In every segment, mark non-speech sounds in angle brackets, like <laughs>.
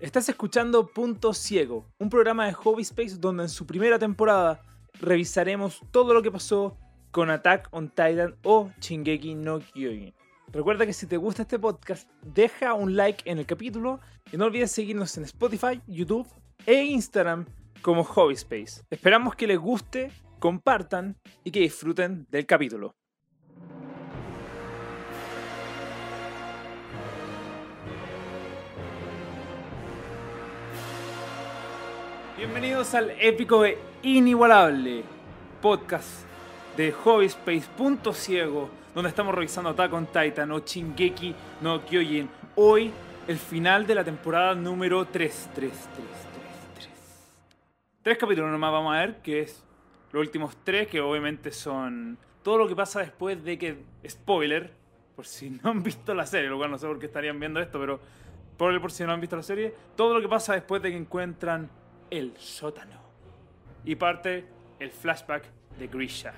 Estás escuchando Punto Ciego, un programa de Hobby Space donde en su primera temporada revisaremos todo lo que pasó con Attack on Titan o Shingeki no Kyojin. Recuerda que si te gusta este podcast, deja un like en el capítulo y no olvides seguirnos en Spotify, YouTube e Instagram como Hobby Space. Esperamos que les guste, compartan y que disfruten del capítulo. Bienvenidos al épico e inigualable podcast de Hobby Space Punto Ciego, donde estamos revisando Attack on Titan o Shingeki no Kyojin. Hoy, el final de la temporada número 3. 3, 3, 3, 3. Tres capítulos nomás vamos a ver, que es los últimos tres, que obviamente son todo lo que pasa después de que. Spoiler, por si no han visto la serie, lo cual no sé por qué estarían viendo esto, pero. Por si no han visto la serie, todo lo que pasa después de que encuentran el sótano. Y parte el flashback de Grisha.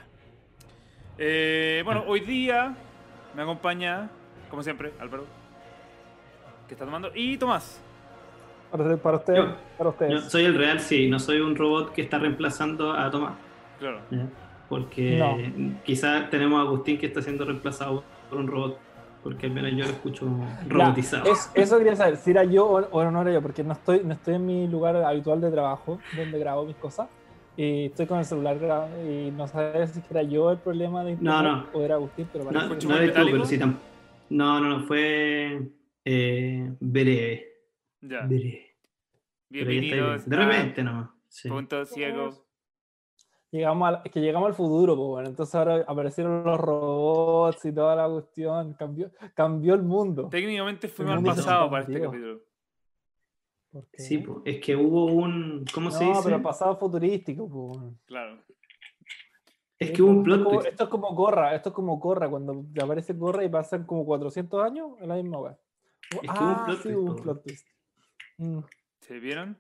Eh, bueno, hoy día me acompaña, como siempre, Álvaro, que está tomando, y Tomás. Para, para usted, Yo- para ustedes. Yo soy el real, sí, no soy un robot que está reemplazando a Tomás. Claro. Porque No. quizás tenemos a Agustín que está siendo reemplazado por un robot. Porque al menos yo lo escucho Ya, robotizado. es- eso quería saber, si era yo o, o no era yo, porque no estoy, no estoy en mi lugar habitual de trabajo, donde grabo mis cosas, y estoy con el celular grabando, y no sabía si era yo el problema de No, internet no. o era Agustín, pero No, parece escucho que no tú, pero sí No, no, no, fue eh, breve. Ya. Bienvenidos bien. De repente nomás. sí. Punto Ciego. Llegamos al, es que llegamos al futuro, pues bueno, entonces ahora aparecieron los robots y toda la cuestión, cambió, cambió el mundo. Técnicamente fuimos al se pasado para este capítulo. Sí, po, es que hubo un. ¿Cómo se No, dice? pero pasado futurístico, pues. bueno. Claro. Es que hubo un Esto es plot como- twist. Esto es como Corra, esto es como Corra, cuando aparece Corra y pasan como 400 años en la misma web. Es que hubo un plot sí, twist, hubo un po. plot twist. Mm. ¿Se vieron?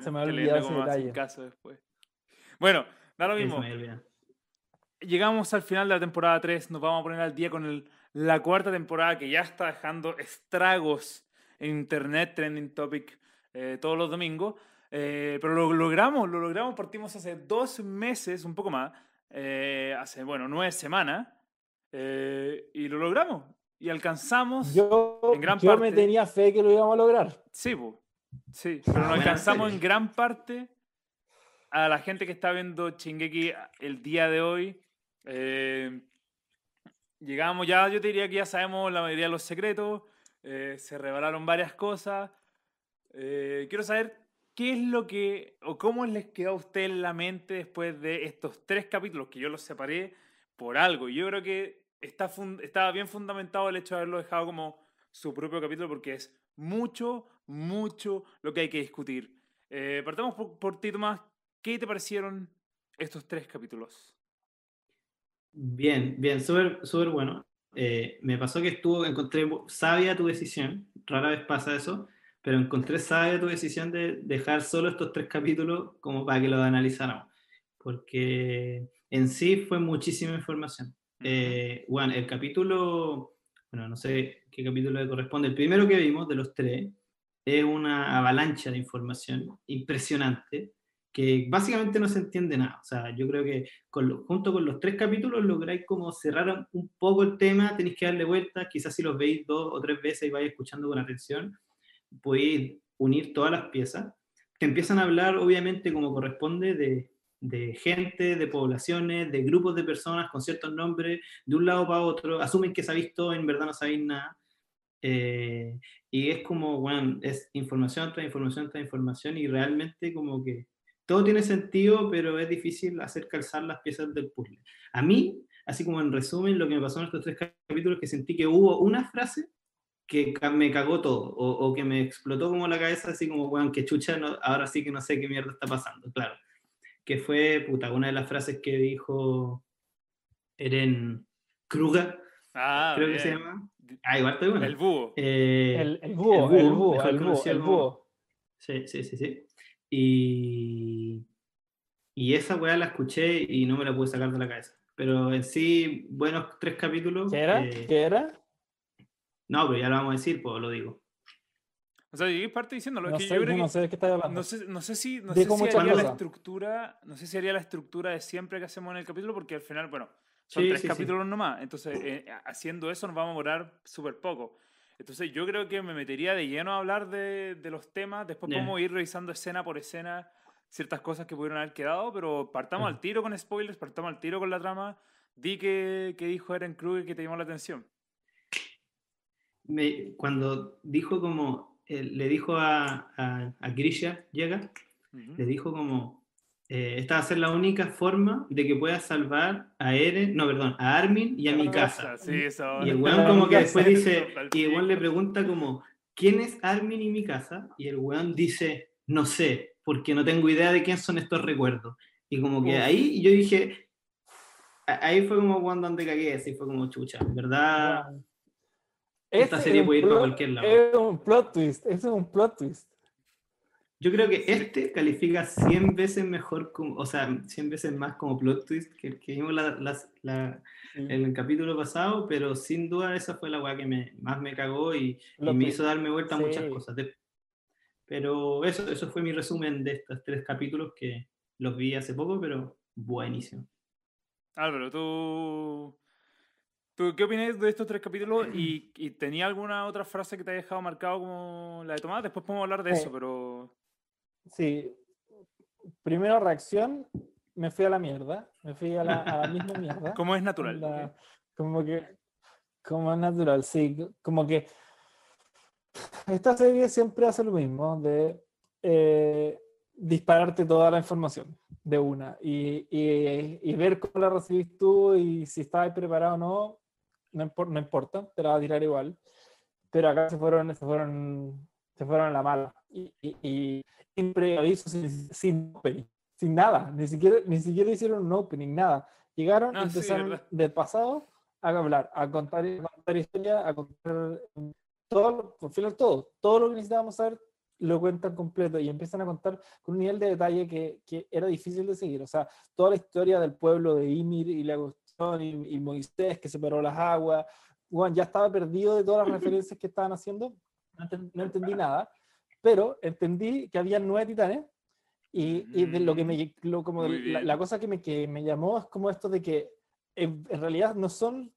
Se me ha Que olvidado leerme ese detalle. caso después. Bueno, da lo mismo. me. Llegamos al final de la temporada 3. Nos vamos a poner al día con el- la cuarta temporada que ya está dejando estragos en internet, trending topic, eh, todos los domingos. Eh, pero lo logramos, lo logramos. Partimos hace dos meses, un poco más. eh, hace, bueno, nueve semanas. eh, y lo logramos. Y alcanzamos. Yo, En gran yo me parte- tenía fe que lo íbamos a lograr. Sí, po. sí, pero Buena alcanzamos en gran parte a la gente que está viendo Chingeki el día de hoy. Eh, llegamos ya, yo te diría que ya sabemos la mayoría de los secretos, eh, se revelaron varias cosas. Eh, quiero saber qué es lo que, o cómo les quedó a usted en la mente después de estos tres capítulos que yo los separé por algo. Yo creo que está estaba bien fundamentado el hecho de haberlo dejado como su propio capítulo porque es mucho, mucho lo que hay que discutir. Partamos por, por ti, Tomás. ¿Qué te parecieron estos tres capítulos? Bien, bien, súper súper bueno. Eh, me pasó que estuvo, encontré sabia tu decisión, rara vez pasa eso, pero encontré sabia tu decisión de dejar solo estos tres capítulos como para que los analizáramos, porque en sí fue muchísima información. Eh, bueno, el capítulo, bueno, no sé qué capítulo le corresponde, el primero que vimos de los tres es una avalancha de información impresionante que básicamente no se entiende nada. O sea, yo creo que con lo- junto con los tres capítulos lográis como cerrar un poco el tema, tenéis que darle vueltas, quizás si los veis dos o tres veces y vais escuchando con atención, podéis unir todas las piezas. Te empiezan a hablar, obviamente, como corresponde, de, de gente, de poblaciones, de grupos de personas con ciertos nombres, de un lado para otro, asumen que sabéis todo, en verdad no sabéis nada. Eh, y es como, bueno, es información tras información tras información y realmente como que todo tiene sentido, pero es difícil hacer calzar las piezas del puzzle. A mí, así como en resumen, lo que me pasó en estos tres capítulos, que sentí que hubo una frase que me cagó todo, o, o que me explotó como la cabeza, así como, weón, que chucha, no- ahora sí que no sé qué mierda está pasando, claro. Que fue, puta, una de las frases que dijo Eren Kruger, Ah, creo que se bien. llama. Ah, igual estoy bueno. El búho. Eh, El, el búho, el el búho, el búho, el como- búho. Sí, sí, sí, sí. Y, y esa weá la escuché y no me la pude sacar de la cabeza. Pero en sí, buenos tres capítulos. ¿Qué era? eh, ¿Qué era? No, pero ya lo vamos a decir, pues lo digo. O sea, llegué parte diciéndolo. No es que sé, yo creo no que. sé de qué estás hablando. No sé, no sé si, no sé si haría la cosas. estructura, no sé si haría la estructura de siempre que hacemos en el capítulo, porque al final, bueno, son Sí, tres sí, sí. capítulos nomás, entonces eh, haciendo eso nos vamos a demorar súper poco. Entonces yo creo que me metería de lleno a hablar de, de los temas, después Ya. podemos ir revisando escena por escena ciertas cosas que pudieron haber quedado, pero partamos al tiro con spoilers, partamos al tiro con la trama. Di que, que dijo Eren Kruger que te llamó la atención. Me- cuando dijo como, eh, le dijo a, a, a Grisha, llega, le dijo como, eh, esta va a ser la única forma de que puedas salvar a Eren, no, perdón, a Armin y a mi casa. Sí, eso. Y el weón como que después dice, y el weón le pregunta como, ¿quién es Armin y mi casa? Y el weón dice, no sé, porque no tengo idea de quién son estos recuerdos. Y como que Uf. ahí yo dije, ahí fue como cuando donde cagué, así fue como chucha, ¿verdad? Wow. Esta serie puede ir para plot- cualquier lado. Es un plot twist, es un plot twist. Yo creo que este califica 100 veces mejor, como, o sea, 100 veces más como plot twist que el que vimos la- la- Sí. en el capítulo pasado, pero sin duda esa fue la weá que me, más me cagó y, y me hizo darme vuelta a muchas sí. cosas. De- pero eso, eso fue mi resumen de estos tres capítulos que los vi hace poco, pero buenísimo. Álvaro, ¿tú, ¿tú qué opinas de estos tres capítulos? <clears throat> ¿Y, y tenía alguna otra frase que te haya dejado marcado como la de Tomás? Después podemos hablar de Sí. eso, pero... Sí. Primero reacción, me fui a la mierda. Me fui a la, a la misma mierda. <laughs> Como es natural. ¿ok? Como que, como es natural, sí. Como que esta serie siempre hace lo mismo, de eh, dispararte toda la información de una y, y- y ver cómo la recibís tú y si estabas preparado o no, no, impor- no importa, te la va a tirar igual. Pero acá se fueron, se fueron, se fueron a la mala. Y, y, sin preaviso, sin, sin opening, sin nada, ni siquiera, ni siquiera hicieron un opening, nada. Llegaron, Ah, sí, empezaron verdad. del pasado a hablar, a contar, a contar historia, a contar todo, al final todo, todo lo que necesitábamos saber lo cuentan completo y empiezan a contar con un nivel de detalle que, que era difícil de seguir. O sea, toda la historia del pueblo de Ymir y la cuestión y, y Moisés que separó las aguas, bueno, ya estaba perdido de todas las referencias que estaban haciendo, no, enten- no entendí nada, pero entendí que había nueve titanes y, y de lo que me, lo, como la, la cosa que me, que me llamó es como esto de que en, en realidad no son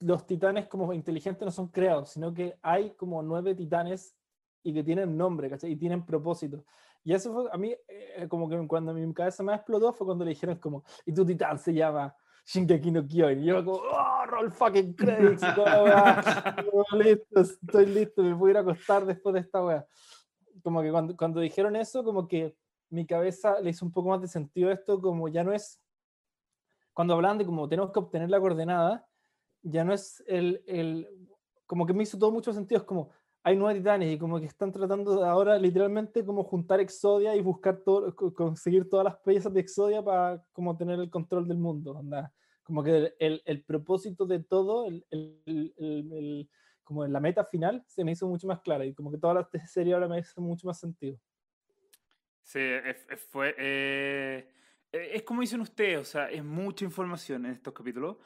los titanes como inteligentes, no son creados, sino que hay como nueve titanes y que tienen nombre, ¿cachai? Y tienen propósito. Y eso fue, a mí, eh, como que cuando mi cabeza me explotó fue cuando le dijeron como, y tu titán se llama Shingeki no Kyojin. Y yo como, oh, roll fucking credits. y toda la weá. <laughs> Listo, estoy listo, me voy a ir a acostar después de esta weá. Como que cuando, cuando dijeron eso, como que mi cabeza le hizo un poco más de sentido esto, como ya no es, cuando hablan de como tenemos que obtener la coordenada, ya no es el, el, como que me hizo todo mucho sentido, es como, hay nueve titanes y como que están tratando ahora literalmente como juntar Exodia y buscar todo, co- conseguir todas las piezas de Exodia para como tener el control del mundo, onda. Como que el, el- el propósito de todo, el, como la meta final, se me hizo mucho más clara y como que toda la <laughs> serie ahora me hace mucho más sentido. Sí, fue, eh, eh, es como dicen ustedes, o sea, es mucha información en estos capítulos.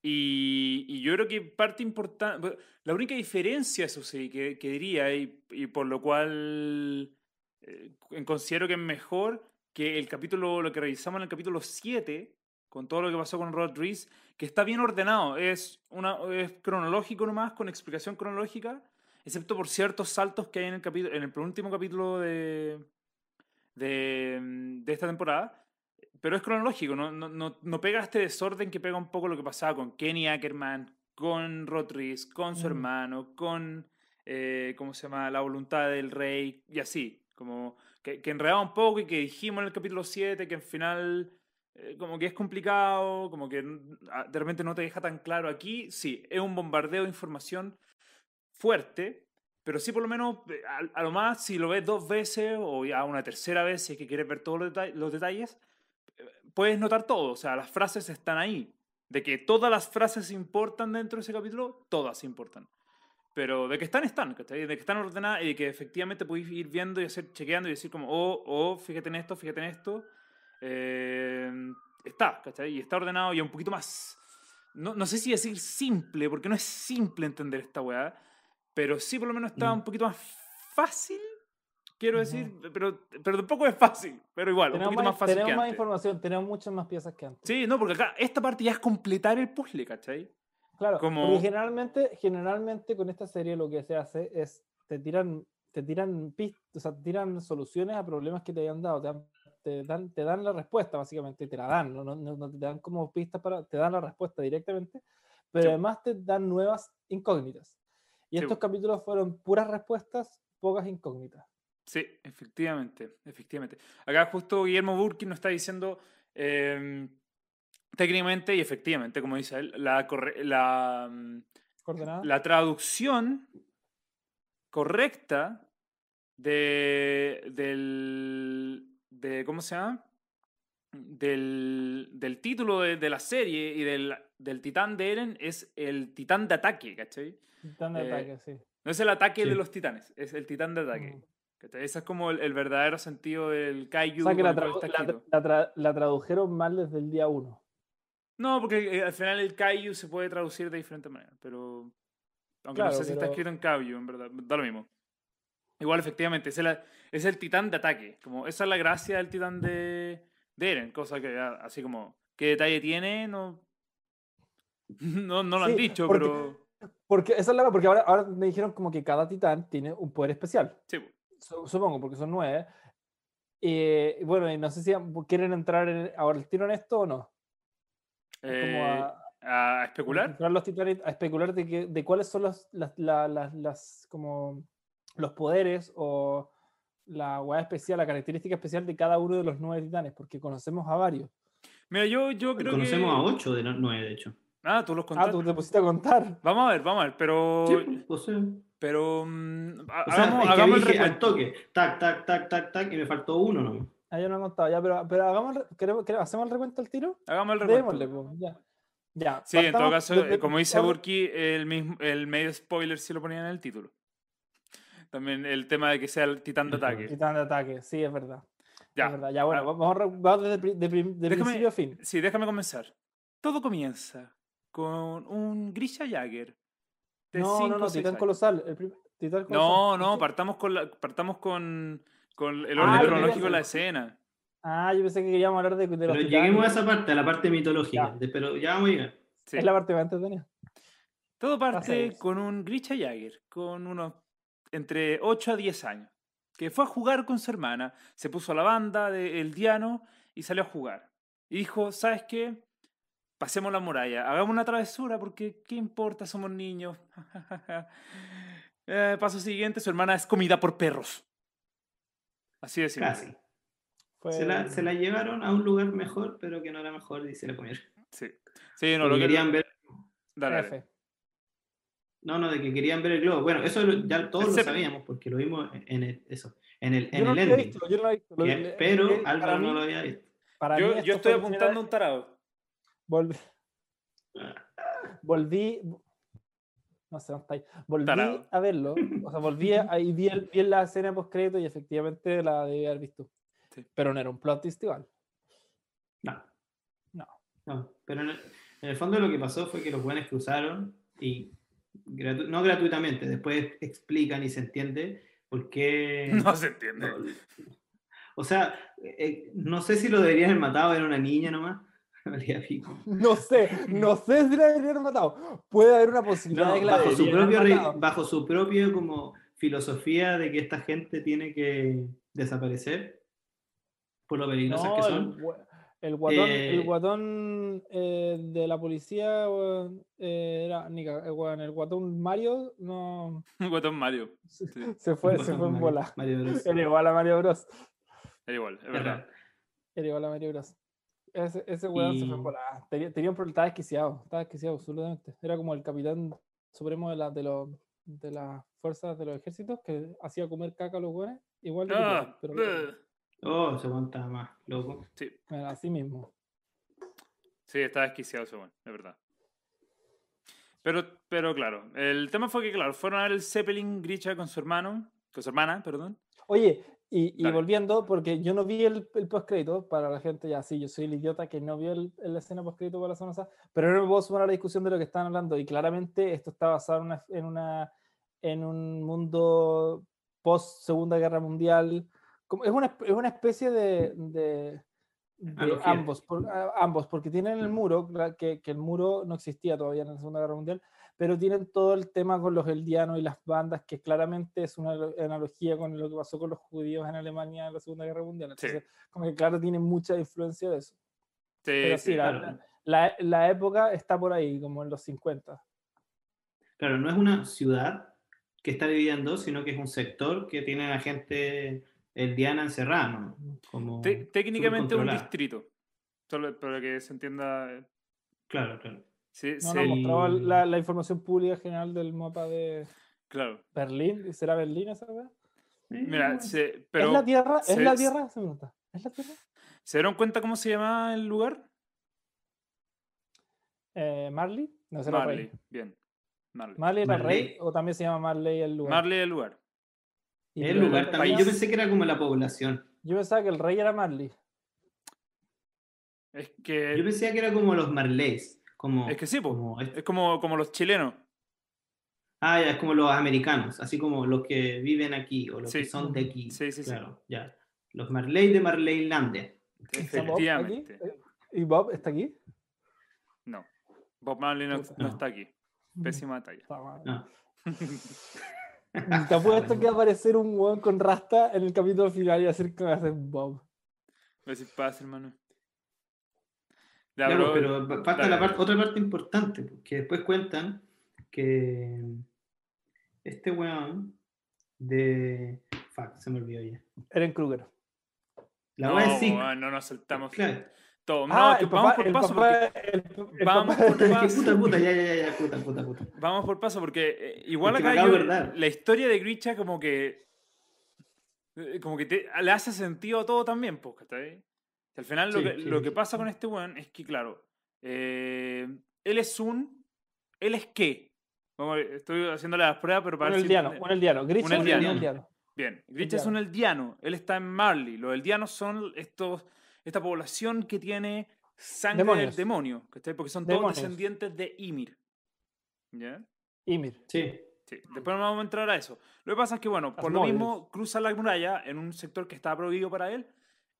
Y, y yo creo que parte importante, la única diferencia, eso sí, que, que diría, y, y por lo cual eh, considero que es mejor que el capítulo, lo que revisamos en el capítulo 7, con todo lo que pasó con Rod Reese, que está bien ordenado, es, una, es cronológico nomás, con explicación cronológica, excepto por ciertos saltos que hay en el, capítulo, en el penúltimo capítulo de, de, mm, de esta temporada. Pero es cronológico, no, no, no, no pega este desorden que pega un poco lo que pasaba con Kenny Ackerman, con Rod Reese, con su Mm. hermano, con, eh, ¿cómo se llama?, la voluntad del rey, y así. Como que, que enredaba un poco y que dijimos en el capítulo 7 que al final como que es complicado, como que ah, de repente no te deja tan claro aquí. Sí, es un bombardeo de información fuerte, pero sí por lo menos eh, a, a lo más si lo ves dos veces o ya una tercera vez si es que quieres ver todos los, deta- los detalles, eh, puedes notar todo, o sea, las frases están ahí. De que todas las frases importan dentro de ese capítulo, todas importan. Pero de que están, están. De que están ordenadas y de que efectivamente podéis ir viendo y hacer, chequeando y decir como, oh, oh, fíjate en esto, fíjate en esto. Eh, está, ¿cachai? Y está ordenado y un poquito más... No, no sé si decir simple, porque no es simple entender esta weá, pero sí por lo menos está Mm. un poquito más fácil, quiero decir, Ujú. pero, pero tampoco es fácil, pero igual, un Tenemos, poquito más, más fácil tenemos que más antes. información, tenemos muchas más piezas que antes. Sí, no, porque acá esta parte ya es completar el puzzle, ¿cachai? Claro, Como- generalmente, generalmente con esta serie lo que se hace es te tiran, te tiran pist- o sea, te tiran soluciones a problemas que te hayan dado, te dan, te dan, te dan la respuesta básicamente, y te la dan, no, no, te dan como pistas para, te dan la respuesta directamente, pero Sí. además te dan nuevas incógnitas. Y Sí. estos capítulos fueron puras respuestas, pocas incógnitas. Sí, efectivamente, efectivamente. Acá justo Guillermo Burkin nos está diciendo em, técnicamente y efectivamente, como dice él, la, corre- la, mm, la traducción correcta de, del, de, ¿cómo se llama? Del, del título de, de la serie y del, del titán de Eren es el titán de ataque, ¿cachai? Titán de eh, ataque, sí. No es el ataque Sí. de los titanes, es el titán de ataque. Mm. Ese es como el, el verdadero sentido del kaiju. O sea que la, tra- tradujeron mal desde el día uno. No, porque eh, al final el kaiju se puede traducir de diferentes maneras, pero... Aunque Claro, no sé si está escrito en kaiju, en verdad, da lo mismo. Igual, efectivamente, es el, es el titán de ataque. Como, esa es la gracia del titán de, de Eren, cosa que ah, así como... ¿Qué detalle tiene? No, <laughs> no, no lo han dicho, porque- pero... Porque esa es la porque ahora, ahora me dijeron como que cada titán tiene un poder especial. Sí, Su- Supongo, porque son nueve. Eh, bueno, y no sé si quieren entrar en- ahora el tiro en esto o no. eh, Como a, a a especular. entrar los titanes, a especular de, que, de cuáles son las, la- las- las- como los poderes o la hueá especial, la característica especial de cada uno de los nueve titanes, porque conocemos a varios. Mira, yo, yo creo Conocemos que... a 8 de los 9, de hecho. Ah, tú los Ah, contaste. tú te pusiste a contar. Vamos a ver, vamos a ver, pero... Sí, pues, sea, Pero... mm, ha- o sea, hagamos, es que hagamos el dije al toque, tac, tac, tac, tac, tac, y me faltó uno, ¿no? Ah, yo no he contado, ya, pero, pero hagamos, queremos- queremos- ¿hacemos el recuento al tiro? Hagamos el recuento. Démosle, pues, ya. Ya, Sí, en todo caso, desde- eh, como dice Burki, el, mismo, el medio spoiler sí lo ponían en el título. También el tema de que sea el titán de ataque. Titán de ataque, sí, es verdad. Ya. Es verdad. Ya, bueno, Ah, vamos, vamos desde, de, de Déjame- principio a fin. Sí, déjame comenzar. Todo comienza con un Grisha Jagger. de No, cinco no, no, Titán años. colosal. El Titán colosal. No, no, partamos con, la, partamos con, con el Ah, orden yo cronológico de la escena. Ah, yo pensé que queríamos hablar de, de los Pero titanes. lleguemos a esa parte, a la parte mitológica. Ya. pero ya vamos a llegar. Sí. Es la parte más entretenida. Todo parte con un Grisha Jagger, con unos entre 8 a 10 años, que fue a jugar con su hermana, se puso a la banda del Diano y salió a jugar. Y dijo, ¿sabes qué? Pasemos la muralla, hagamos una travesura porque ¿qué importa? Somos niños. <laughs> Eh, paso siguiente, su hermana es comida por perros. Así de simple. Casi. Se la, se la llevaron a un lugar mejor, pero que no era mejor y se la comieron. Sí. Sí, no, lo que querían ver. Dale, dale. No, no, de que querían ver el globo. Bueno, eso lo- ya todos lo sabíamos porque lo vimos en el, eso, en el, en Yo no el ending. visto, yo no lo había visto. Lo- pero Álvaro mí- no lo había visto. para Yo, mí yo esto estoy apuntando un tarado. Volví, volví, no sé, no está ahí. Volví Tarado. a verlo, o sea, volví a, y vi, el- vi la escena post crédito y efectivamente la debí haber visto. Sí. Pero no era un plot twist igual. No. No. No, pero en el, en el fondo lo que pasó fue que los buenos cruzaron y gratu- no gratuitamente, después explican y se entiende por qué. <laughs> No se entiende. no- o sea, eh, no sé si lo deberían haber matado, era una niña nomás. <laughs> No sé, no sé si la deberían haber matado. Puede haber una posibilidad No, de que la bajo, su haber propio, matado. bajo su propio como filosofía de que esta gente tiene que desaparecer por lo peligrosas No, que son. El guatón, el Eh, guatón eh, de la policía eh, era nica- el guatón Mario no <laughs> Un guatón Mario. <laughs> se, Sí. se fue, se fue en Mario- bola. Mario Bros. <laughs> Era igual a Mario Bros. Era igual, es verdad. Era igual a Mario Bros. Ese, ese weón se fue en bola. Tenía, tenía un problema, estaba desquiciado, estaba desquiciado absolutamente. Era como el capitán supremo de, la, de, los de las fuerzas de los ejércitos que hacía comer caca a los weones. Igual de Ah, pero. Oh, se aguanta más, loco. sí, bueno, así mismo. sí, está desquiciado ese bueno, es verdad. Pero, pero claro, el tema fue que, claro, fueron a ver el Zeppelin Grisha con su hermano, con su hermana, perdón. Oye, y, y volviendo, porque yo no vi el, el postcrédito, para la gente ya, sí, yo soy el idiota que no vio el, la escena postcrédito para la zona SA, pero no me puedo sumar a la discusión de lo que están hablando, y claramente esto está basado en, una, en, una, en un mundo post Segunda Guerra Mundial. Como, es, una, es una especie de, de, de ambos, por- a- ambos, porque tienen el muro, cla- que, que el muro no existía todavía en la Segunda Guerra Mundial, pero tienen todo el tema con los eldianos y las bandas, que claramente es una alo- analogía con lo que pasó con los judíos en Alemania en la Segunda Guerra Mundial. Sí. Entonces, como que claro, tiene mucha influencia de eso. Sí, Pero sí, sí. la, claro. la, la época está por ahí, como en los 50. Claro, no es una ciudad que está dividida en dos, sino que es un sector que tiene a gente eldiana encerrada, ¿no? Como Te- técnicamente un distrito. Solo para que se entienda. eh, Claro, claro. Sí, No, sí, no, mostraba la, la información pública general del mapa de claro. Berlín. ¿Será Berlín esa weá? Mira, se- pero ¿Es la Tierra? ¿Es se- la Tierra? Se pregunta. ¿Es la Tierra? ¿se dieron cuenta cómo se llama el lugar? Eh, ¿Marley? No, será Marley. Rey. Bien. Marley. ¿Marley era Marley. rey o también se llama Marley el lugar? Marley el lugar. Y el pero lugar el también. país- Yo pensé que era como la población. yo pensaba que el rey era Marley. Es que. Yo pensaba que era como los Marleys. Como, Es que sí, como este- Es como, como los chilenos. Ah, ya, es como los americanos, así como los que viven aquí o los Sí. que son de aquí. Sí, sí, sí. claro, ya. Los Marley de Marleylandia. Efectivamente. ¿Y Bob está aquí? No. Bob Marley no, Puta. no No. está aquí. Pésima talla. No. <laughs> Te apuesto que va a aparecer un weón con rasta en el capítulo final y va a ser que va a ser Bob. A ver si pasa, hermano. Ya, Claro, pero- pero falta la parte, otra parte importante, porque después cuentan que este weón de... Fuck, se me olvidó ya. Eren Kruger. La no, weón, no nos saltamos Claro. Todo. No, ah, el vamos papá, por el paso. papá, porque- el, el Vamos papá- por paso. puta, puta, ya, ya, ya, ya, puta, puta, puta. Vamos por paso, porque eh, igual Es que me acá yo- la historia de Grisha como que eh, como que te- le hace sentido a todo también, pues, ¿cachai? Al final lo, Sí, que, sí, lo sí. que pasa con este weón es que, claro, eh, él es un... ¿Él es qué? Vamos estoy haciéndole las pruebas, pero para un ver si eldiano, entiende. un eldiano. Grisha Un es eldiano. un eldiano. Bien, Grisha es un eldiano, él está en Marley. Los eldianos son estos, esta población que tiene sangre del Demonios. demonio, ¿cachai? Porque son todos descendientes de Ymir. ¿Ya? Ymir. Sí. Sí, después vamos a entrar a eso. Lo que pasa es que, bueno, por lo mismo, cruza la muralla en un sector que estaba prohibido para él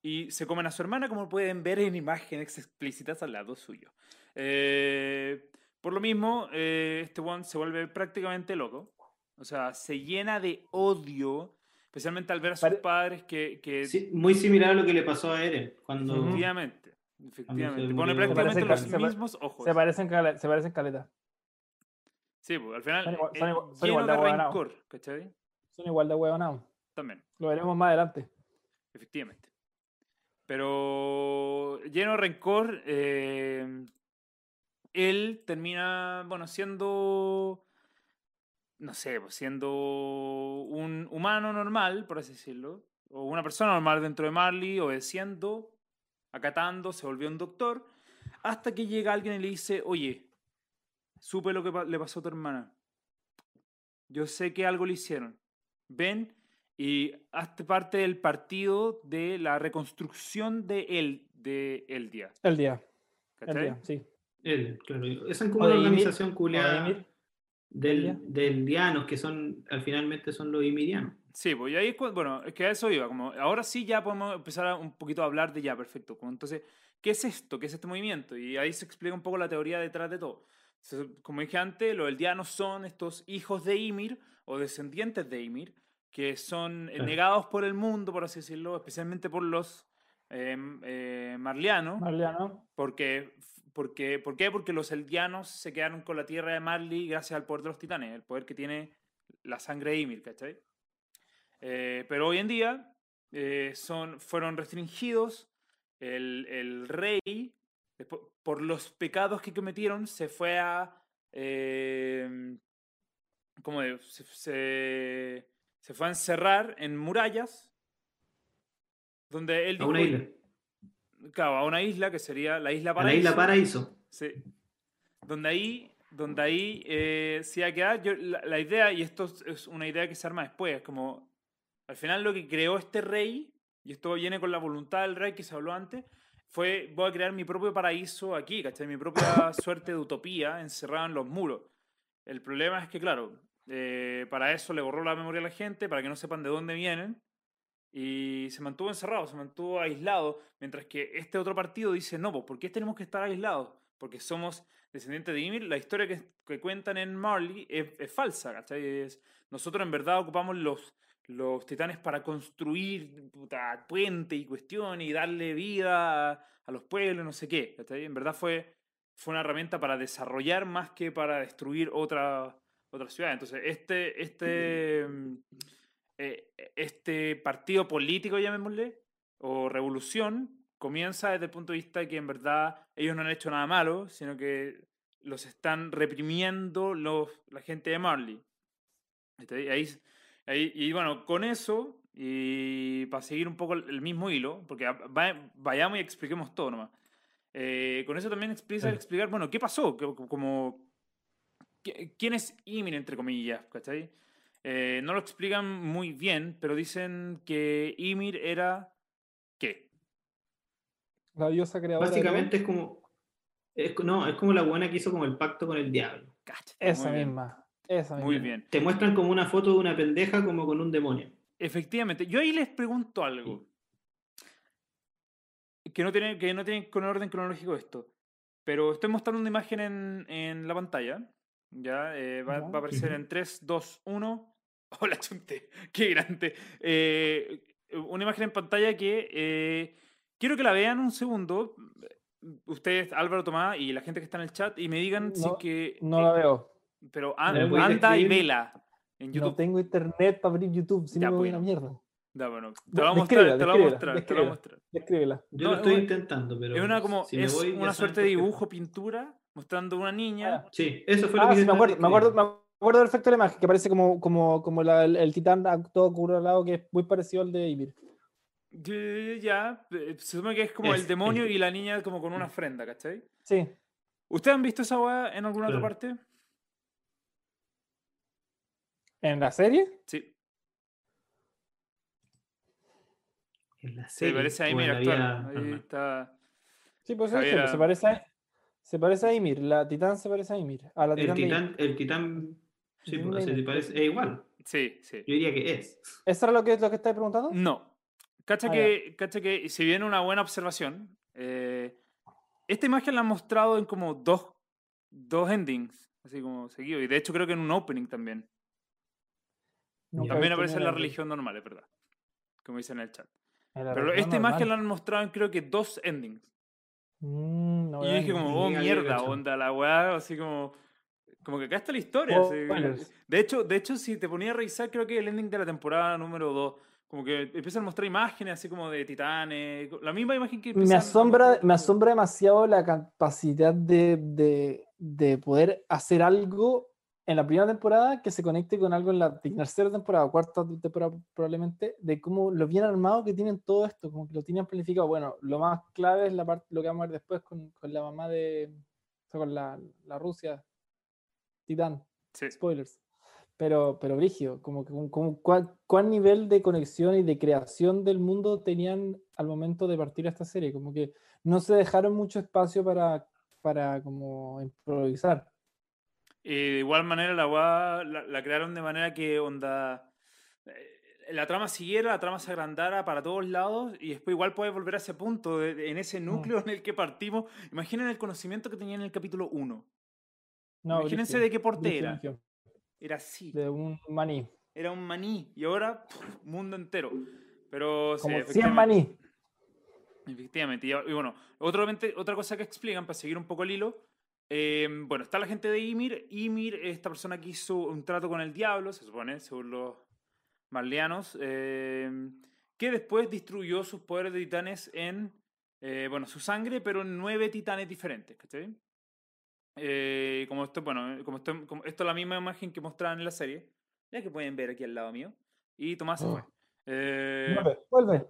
y se comen a su hermana, como pueden ver en imágenes explícitas al lado suyo. Eh, por lo mismo, eh, este one se vuelve prácticamente loco. O sea, se llena de odio, especialmente al ver a sus Pare- padres que... que Sí, Muy similar a lo que le pasó a Eren cuando... Efectivamente. Efectivamente. Pone prácticamente Se los parecen- mismos ojos. Se parecen, se parecen caleta. Sí, pues al final, Son igual- eh, son igual- son lleno igual de rencor, ¿cachai? Son igual de huevonados. También. Lo veremos más adelante. Efectivamente. Pero lleno de rencor, eh, él termina, bueno, siendo, no sé, pues, siendo un humano normal, por así decirlo, o una persona normal dentro de Marley, obedeciendo, acatando, se volvió un doctor, hasta que llega alguien y le dice, oye, supe lo que pa- le pasó a tu hermana. Yo sé que algo le hicieron. Ven y hazte parte del partido de la reconstrucción de él, de. El día. El ¿Cachai? día, sí. Él, claro. Esa es como una organización culiada. Del, Ymir. del dianos, que son, al finalmente son los imirianos. Sí, pues y ahí es bueno, es que a eso iba, como ahora sí ya podemos empezar a un poquito a hablar de ya, perfecto. como entonces, ¿qué es esto? ¿Qué es este movimiento? Y ahí se explica un poco la teoría detrás de todo. Como dije antes, los eldianos son estos hijos de Ymir o descendientes de Ymir, que son eh, negados por el mundo, por así decirlo, especialmente por los eh, eh, marlianos. Marliano. Porque, porque, ¿Por qué? Porque los eldianos se quedaron con la tierra de Marley gracias al poder de los titanes, el poder que tiene la sangre de Ymir, ¿cachai? Eh, pero hoy en día eh, son, fueron restringidos. El, el rey, despo- por los pecados que cometieron, se fue a. Eh, ¿Cómo? Se, se, se fue a encerrar en murallas. Donde él A una isla. Claro, a una isla que sería la isla A la Paraíso. isla Paraíso. Sí. Donde ahí, donde ahí eh, se iba a quedar. Yo, la, la idea, y esto es- una idea que se arma después, es como. Al final lo que creó este rey, y esto viene con la voluntad del rey que se habló antes, fue: voy a crear mi propio paraíso aquí, ¿cachai? Mi propia <laughs> suerte de utopía encerrada en los muros. El problema es que, claro, eh, para eso le borró la memoria a la gente, para que no sepan de dónde vienen. Y se mantuvo encerrado, se mantuvo aislado, mientras que este otro partido dice, no, pues, ¿por qué tenemos que estar aislados? Porque somos descendientes de Ymir. La historia que, que cuentan en Marley es, es falsa, ¿cachai? Es, nosotros en verdad ocupamos los, los titanes para construir puta, puente y cuestiones y darle vida a, a los pueblos, no sé qué. ¿cachai? En verdad fue, fue una herramienta para desarrollar más que para destruir otra, otra ciudad. Entonces, este, este, mm, eh, este partido político, llamémosle, o revolución, comienza desde el punto de vista de que en verdad ellos no han hecho nada malo, sino que los están reprimiendo los, la gente de Marley. ¿Cachai? Ahí, ahí- y bueno, con eso, y para seguir un poco el mismo hilo, porque va- vayamos y expliquemos todo nomás. Eh, con eso también explica explicar, bueno, ¿qué pasó? Como, qui- ¿Quién es Ymir, entre comillas? ¿cachai? Eh, no lo explican muy bien, pero dicen que Ymir era... ¿Qué? La diosa creadora. de Básicamente es como. Es, no, es como la buena que hizo como el pacto con el diablo. Esa muy bien, misma. Esa misma. Muy bien. Te muestran como una foto de una pendeja como con un demonio. Efectivamente. Yo ahí les pregunto algo. Que no tiene, que no tiene con orden cronológico esto. Pero estoy mostrando una imagen en, en la pantalla. Ya, eh, va, a aparecer en 3, 2, 1. <laughs> Hola, chunte. Qué grande. Eh, una imagen en pantalla que eh, quiero que la vean un segundo. Ustedes, Álvaro Tomás y la gente que está en el chat, y me digan si No, que. No la veo. Pero an- ¿Me puedes anda y vela en YouTube. No tengo internet para abrir YouTube, si Ya, no me voy a bueno. la mierda. Da, bueno, te lo voy a mostrar, te lo voy a mostrar, te lo voy a mostrar. Descríbela. Yo No, lo estoy una- intentando, pero. Es una como si es una suerte de dibujo, pintura, mostrando una niña. Ah, Sí, eso fue lo Ah, que sí, me acuerdo, me acuerdo, me acuerdo perfecto de la imagen, que parece como, como, como la- el, el titán todo curado que es muy parecido al de Ymir. Ya, eh, se supone que es como el demonio es- y la niña como con una ofrenda, ¿cachai? Sí. ¿Ustedes han visto esa weá en alguna otra parte? ¿En la serie? Sí, En la se serie, parece a Ymir actual. vida Ahí está. Sí, pues eso pues, se parece a, se parece a Ymir. La titán se parece a Ymir. A la El titán de Ymir. titán, el titán. Sí, pues, se te parece, es igual. Sí, sí. Yo diría que es. ¿Eso era lo que, lo que estáis preguntando? No. Cacha Ah, que, cacha que, si bien una buena observación, eh, esta imagen la han mostrado en como dos, dos endings, así como seguido. Y de hecho creo que en un opening también. Nunca he También aparece la religión normal, es verdad. Como dicen en el chat. en Pero esta imagen la normal. han mostrado en creo que dos endings. Mm, no Y yo dije como, oh mierda, onda, la weá, así como... Como que acá está la historia. Oh. De hecho, de hecho, si te ponía a revisar, creo que el ending de la temporada número 2, como que empiezan a mostrar imágenes así como de titanes, la misma imagen que me asombra, me asombra demasiado la capacidad de, de, de poder hacer algo en la primera temporada que se conecte con algo en la tercera temporada cuarta temporada probablemente, de cómo lo bien armado que tienen todo esto, como que lo tienen planificado. Bueno, lo más clave es la parte, lo que vamos a ver después con, con la mamá de, o sea, con la, la Rusia, Titán, Sí. spoilers. Pero, pero Brigio, como como, cuál, cuál nivel de conexión y de creación del mundo tenían al momento de partir esta serie, como que no se dejaron mucho espacio para, para como improvisar. De igual manera la la, la crearon de manera que onda... eh, La trama siguiera, la trama se agrandara para todos lados y después igual puedes volver a ese punto, de- de- en ese núcleo en el que partimos. Imaginen el conocimiento que tenían en el capítulo 1. No, Imagínense de qué porte brígido, era. así. De un maní, Era un maní. Y ahora, pff, mundo entero. Pero sí, como 100 efectivamente- maní. Efectivamente. Y, y bueno, otro- otra cosa que explican para seguir un poco el hilo. eh, bueno, está la gente de Ymir. Ymir, esta persona que hizo un trato con el diablo, se supone, según los marleanos, eh, que después distribuyó sus poderes de titanes en, eh, bueno, su sangre, pero en nueve titanes diferentes, ¿cachai? Eh, como esto, bueno, como esto, como esto es la misma imagen que mostraban en la serie, ya que pueden ver aquí al lado mío. Y Tomás se Oh. fue. Eh, Vuelve, vuelve.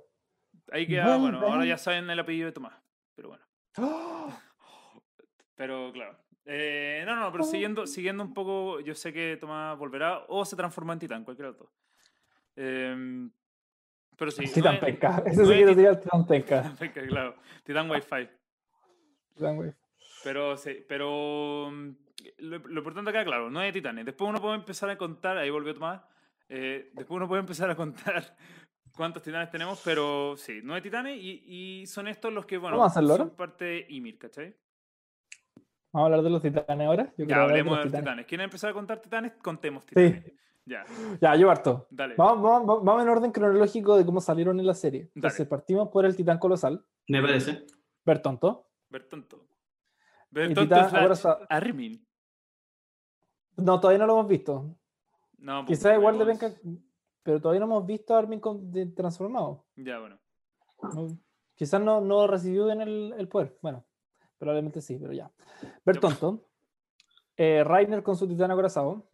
Ahí queda, bueno, ahora Vuelve. ya saben el apellido de Tomás, pero bueno. ¡Oh! Pero claro. Eh, no, no, pero siguiendo, siguiendo un poco, yo sé que Tomás volverá o se transforma en titán, cualquiera de los dos. Em, pero sí. Titán nueve- penca. Eso sí nueve quiero tit- tirar Titán penca. Penca, claro. Titán Wi-Fi. Titán, güey. Pero sí, pero. mm, lo, lo importante acá, claro, nueve titanes. Después uno puede empezar a contar, ahí volvió Tomás, eh, después uno puede empezar a contar <laughs> cuántos titanes tenemos, pero sí, nueve titanes y, y son estos los que, bueno, ¿Vamos a hacerlo son ahora? parte de Ymir, ¿cachai? Vamos a hablar de los titanes ahora. Yo Ya, hablar de hablemos los de los titanes. titanes. ¿Quieren empezar a contar titanes? Contemos Sí. titanes. Ya, Ya, yo parto. dale. Vamos, vamos, vamos en orden cronológico de cómo salieron en la serie. Entonces Dale. partimos por el titán colosal, Me parece. Bertonto. Bertonto. Acorazado. Armin. No, todavía no lo hemos visto. No, pues, Quizás igual de pues, penca, pero todavía no hemos visto a Armin con- de- transformado. Ya, bueno. No- quizás no, no recibió bien el, el poder. Bueno, probablemente sí, pero ya. Bertonto. Eh, Rainer con su titán acorazado.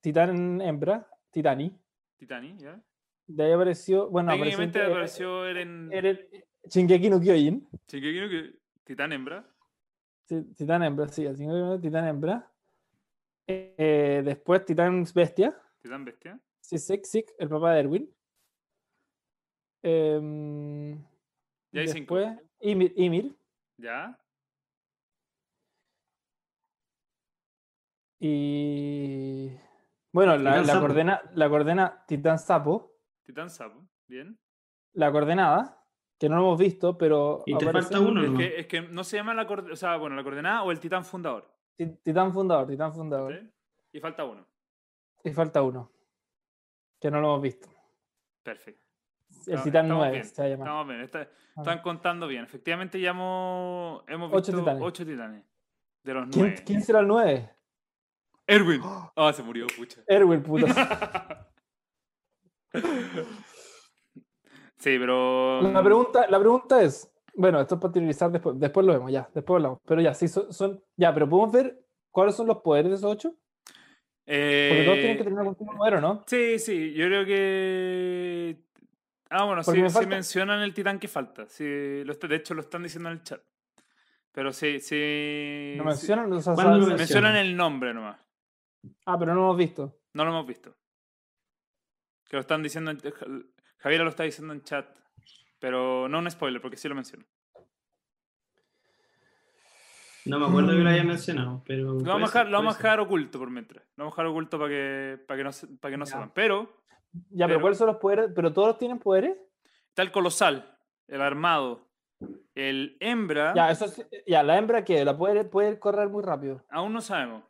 Titán hembra. Titani. Titani, ¿ya? De ahí apareció. Bueno, apareció, Técnicamente eh, apareció Eren... Eren- Shingeki no Kyojin. Shingeki no Kyo- Titán hembra. Ti- Titán hembra, sí, así que Titán hembra. Eh, después Titán bestia. Titán bestia. Sí, Sik, el papá de Erwin. Em, Ya hay cinco. después Ymir, Ymir. Ya. Y bueno, la, la, coordena, la coordena Titán Sapo, Titán sapo. Bien. la coordenada, que no lo hemos visto, pero Y te falta uno, Es que, es que no se llama la coordenada, o sea, bueno, la coordenada o el titán fundador. Ti- Titán fundador, Titán fundador. ¿sí? Y falta uno. Y falta uno, que no lo hemos visto. Perfecto. El Titán estamos 9 bien, se va a llamar. Estamos bien. está- Ah. están contando bien. Efectivamente, ya hemos, hemos Ocho visto titanes. ocho titanes. De los ¿Quién, nueve. quién será el 9? Erwin. Ah, se murió, pucha. Erwin, puta. <laughs> sí, pero. La pregunta, la pregunta es, bueno, esto es para teorizar después, después lo vemos, ya, después hablamos. Pero ya, sí, son, son- ya, pero podemos ver cuáles son los poderes de esos ocho. Porque todos tienen que Eh, tener algún tipo de poder, ¿o no? Sí, sí, yo creo que. Ah, bueno, sí, me sí mencionan el titán que falta. Sí, lo está- de hecho, lo están diciendo en el chat. Pero sí, sí. ¿Lo sí, mencionan? O sea, ¿Cuándo lo sabes- mencionan? mencionan el nombre nomás. Ah, pero no lo hemos visto. No lo hemos visto. Que lo están diciendo. En- Javier lo está diciendo en chat. Pero no un spoiler, porque sí lo menciona. No me acuerdo que lo haya mencionado, pero. Lo vamos, a dejar, lo vamos a dejar oculto por mientras. Lo vamos a dejar oculto para que, para que no, se- para que no sepan. Pero Ya, pero, Pero- ¿cuáles son los poderes? ¿Pero todos tienen poderes? está el colosal, el armado, el hembra. Ya, eso es- ya, la hembra que la puede, puede correr muy rápido. Aún no sabemos,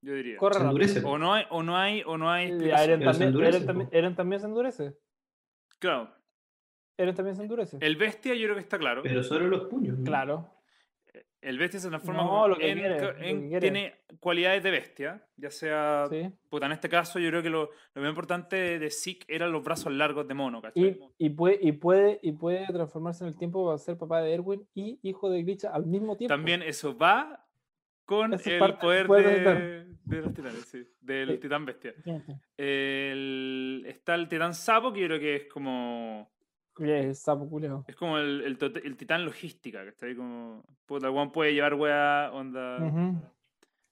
yo diría. Corre rápido. O no hay, o no hay, o no hay. Eren, también, Eren también-. Eren también se endurece. Claro. Eren también se endurece. El bestia yo creo que está claro. Pero solo los puños. ¿no? Claro. El bestia se transforma No, como lo que en- quiere, lo que tiene cualidades de bestia, ya sea Sí. puta, en este caso yo creo que lo, lo más importante de, de Zeke eran los brazos largos de mono, ¿cachai? Y, y, puede, y, puede, y puede transformarse en el tiempo para ser papá de Erwin y hijo de Grisha al mismo tiempo. También eso va con Eso el parte poder de, los titanes, sí, del Sí. titán bestia. El- está el titán sapo, que yo creo que es como es sapo culeo. es como el, el, titán logística, que está ahí como puta, weón puede llevar weá, onda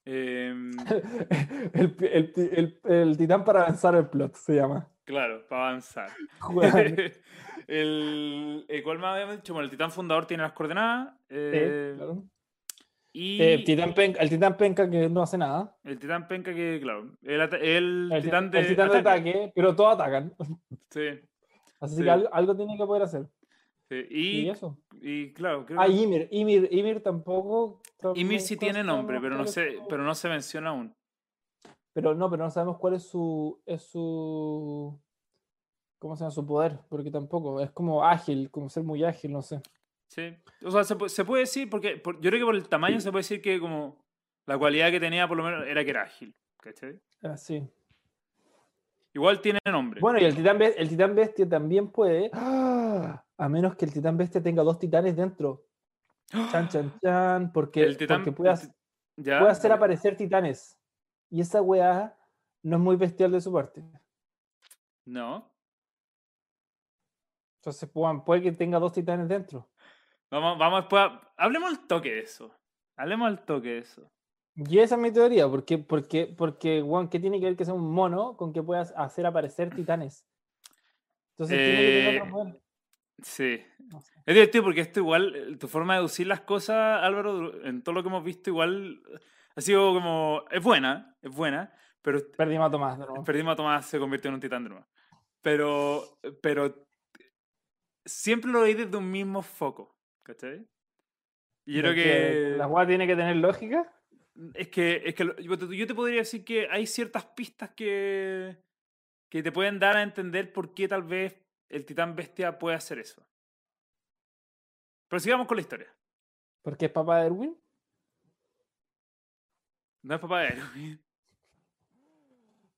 em, <laughs> el, titán para avanzar el plot se llama. claro, para avanzar. <laughs> <laughs> El, ¿Cuál más habíamos dicho? Bueno, el titán fundador tiene las coordenadas. Sí, eh, claro. Y Eh, titán penca- el titán penca que no hace nada. el titán penca que, claro, el, ata- el El, titán de el titán de ataque. pero todos atacan. <laughs> Sí, Así Sí. que algo, algo tiene que poder hacer. sí. Y, Y, eso. y claro, creo Ah, que Ymir. Ymir, Ymir tampoco. Ymir sí tiene nombre, pero no su- pero no se menciona aún. Pero no, pero no sabemos cuál es su. Es su. ¿Cómo se llama? Su poder. Porque tampoco. Es como ágil, como ser muy ágil, no sé. Sí. O sea, se, se puede decir, porque por- yo creo que por el tamaño se puede decir que como la cualidad que tenía por lo menos era que era ágil. ¿Cachai? Así. Igual tiene nombre. Bueno, y el titán, el titán bestia también puede. ¡Ah! A menos que el titán bestia tenga dos titanes dentro. Chan, chan, chan. Porque, el titán porque puede, ya, hacer dale. aparecer titanes. Y esa weá no es muy bestial de su parte. No. Entonces, puede que tenga dos titanes dentro. Vamos, vamos después. a- Hablemos al toque de eso. Hablemos al toque de eso. Y esa es mi teoría, porque, porque, porque, weón, ¿qué tiene que ver que sea un mono con que puedas hacer aparecer titanes? Entonces tiene que tener Eh, otro poder. Sí. No sé. Es divertido porque esto igual, eh, tu forma de deducir las cosas, Álvaro, en todo lo que hemos visto, igual Ha sido como. Es buena, es buena, pero Perdimos a Tomás de nuevo. perdimos a Tomás, se convirtió en un titán de nuevo. Pero. Pero. Siempre lo veis desde un mismo foco. ¿Cachai? Y yo creo que. La jugada tiene que tener lógica. Es que, es que yo te- podría decir que hay ciertas pistas que, que te pueden dar a entender por qué tal vez el titán bestia puede hacer eso. Pero sigamos con la historia. Porque es papá de Erwin. No es papá de Erwin.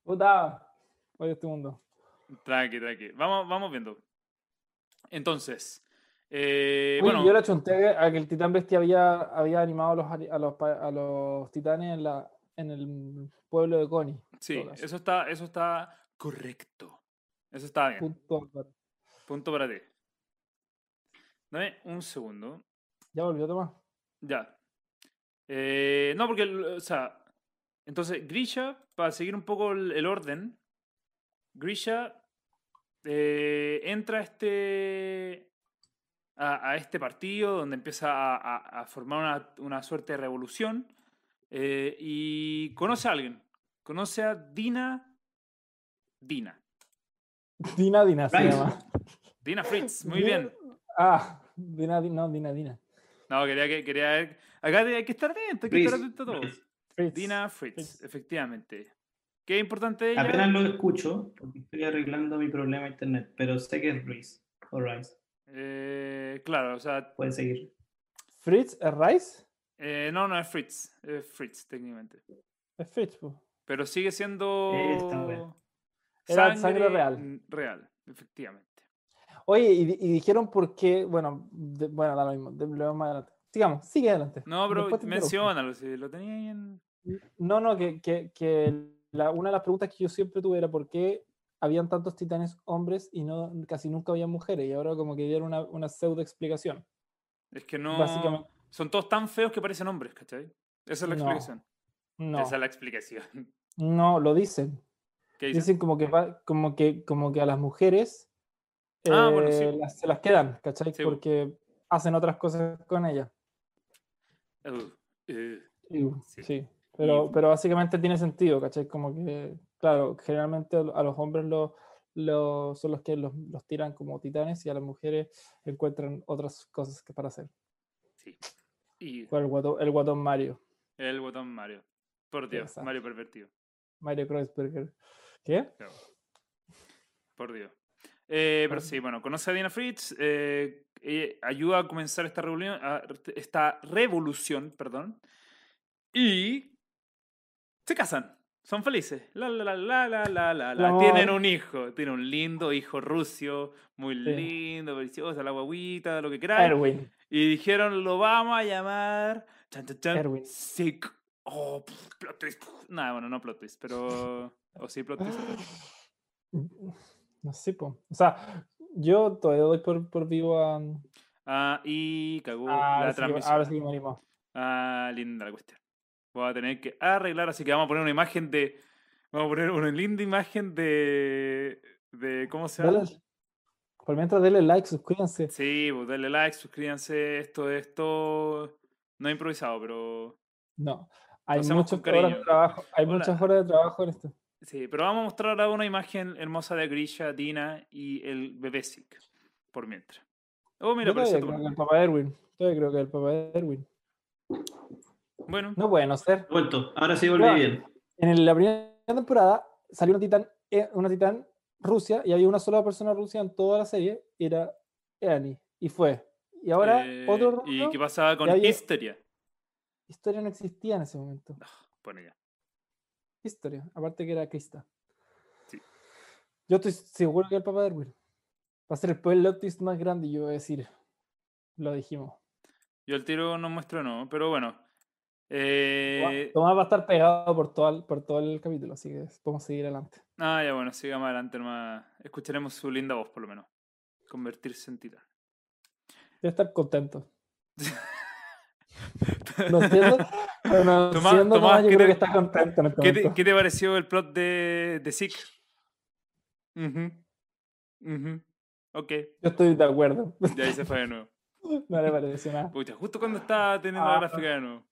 Puta. Oye, este mundo. Tranqui, tranqui. Vamos, vamos viendo. Entonces, eh, Uy, bueno, yo le chunté a que el titán bestia había, había animado a los, a, los, a los titanes en, la, en el pueblo de Connie. sí, eso está, eso está correcto. Eso está bien. Punto. Punto para ti. Dame un segundo. Ya volvió Tomás. Ya. Eh, no, porque, o sea, entonces, Grisha, para seguir un poco el, el orden, Grisha eh, entra a este, a, a este partido donde empieza a, a- a formar una, una suerte de revolución eh, y conoce a alguien. Conoce a Dina. Dina. <laughs> Dina Dina se llama. <laughs> Dina Fritz, muy Dina- bien. Ah, Dina, Dina, no, Dina Dina. No, quería que. Quería ver- Acá hay que estar atento, hay que estar atento a todo. Fritz. Fritz. Dina Fritz, Fritz. efectivamente. ¿Qué importante ella? Apenas lo escucho porque estoy arreglando mi problema de internet, pero sé que es Rice o Rice. Eh, claro, o sea, Puedes seguir. Fritz es Rice. eh, no, no es Fritz, es Fritz técnicamente. Es Fritz. po. Pero sigue siendo Eh. Era sangre real. Real, efectivamente. Oye, y, di- y dijeron por qué. Bueno, de- bueno, da lo mismo. de- lo vemos más adelante. Sigamos, sigue adelante. No, pero menciónalo, si lo tenía ahí en. No, no, que, que, que la- una de las preguntas que yo siempre tuve era por qué habían tantos titanes hombres y no casi nunca había mujeres. Y ahora como que dieron una, una pseudo explicación. Es que no. Básicamente. Son todos tan feos que parecen hombres, ¿cachai? Esa es la No. explicación. No, Esa es la explicación. no, lo dicen. ¿Qué dice? Dicen como que, va- como que, como que a las mujeres Ah, bueno, sí. eh, las- se las quedan, ¿cachai? Sí. Porque hacen otras cosas con ellas. Uh, eh, Y, Sí. sí. Pero, pero básicamente tiene sentido, ¿cachai? Como que, claro, generalmente a lo- a los hombres lo, lo- son los que los, los tiran como titanes y a las mujeres encuentran otras cosas que para hacer. sí. Y el guatón, el guatón Mario, el botón Mario. Por Dios, Exacto. Mario pervertido. Mario Kreuzberger. ¿Qué? Claro. Por Dios. Eh, pero sí, bueno, conoce a Dina Fritz, eh, ella ayuda a comenzar esta reunión, a- esta revolución, perdón, y se casan, son felices. La, la, la, la, la, la, la, Tienen un hijo, tienen un lindo hijo rucio, muy Sí. lindo, precioso, la guaguita, lo que queráis. Erwin. Y dijeron, lo vamos a llamar. Chan, chan, chan, Erwin. Sick. Oh, plot twist. Nada, bueno, no plot twist, pero. O sí, plot twist. <sighs> No sé, po. O sea, yo todavía doy por, por vivo a. Ah, y cagó ahora la sí transmisión. ahora sí que me animo. Ah, linda la cuestión. Voy a tener que arreglar, así que vamos a poner una imagen de. Vamos a poner una linda imagen de. de ¿Cómo se llama? Dale- por mientras, denle like, suscríbanse. Sí, pues denle like, suscríbanse. Esto, esto. No he improvisado, pero. No, hay muchas horas de trabajo. Hay Hola. muchas horas de trabajo en esto. Sí, pero vamos a mostrar ahora una imagen hermosa de Grisha, Dina y el bebé Sick. Por mientras. Oh, mira, Yo apareció todavía creo que el papá Erwin. Todavía creo que el papá Erwin. Bueno, No puede no ser. Vuelto, ahora sí volví bien. En el- la primera temporada salió una titán, eh, una titán Rusia y había una sola persona Rusia en toda la serie. y Era Annie. Y fue. Y ahora eh, otro. ¿Y rubro, qué pasaba con había- Histeria? Historia no existía en ese momento. Pone ya. Historia. Aparte que era Krista. Sí. Yo estoy seguro que el papá de Erwin. Va a ser el twist más grande y yo voy a decir. Lo dijimos. Yo el tiro no muestro, no, pero bueno. Eh, Tomás va a estar pegado por todo, el, por todo el capítulo, así que podemos seguir adelante. ah, ya bueno, sigamos adelante nomás. Escucharemos su linda voz, por lo menos. Convertirse en titán. Debe estar contento. <laughs> No entiendo, pero no Tomás- siendo Tomás, Tomás, yo ¿qué creo que está contento en este ¿Qué te, momento. qué te pareció el plot de, de Sick? Ujú. Ujú. Ok, Yo estoy de acuerdo. ya ahí se fue de nuevo. <laughs> No le pareció nada. Pucha, justo cuando estaba teniendo la Ah. gráfica de nuevo.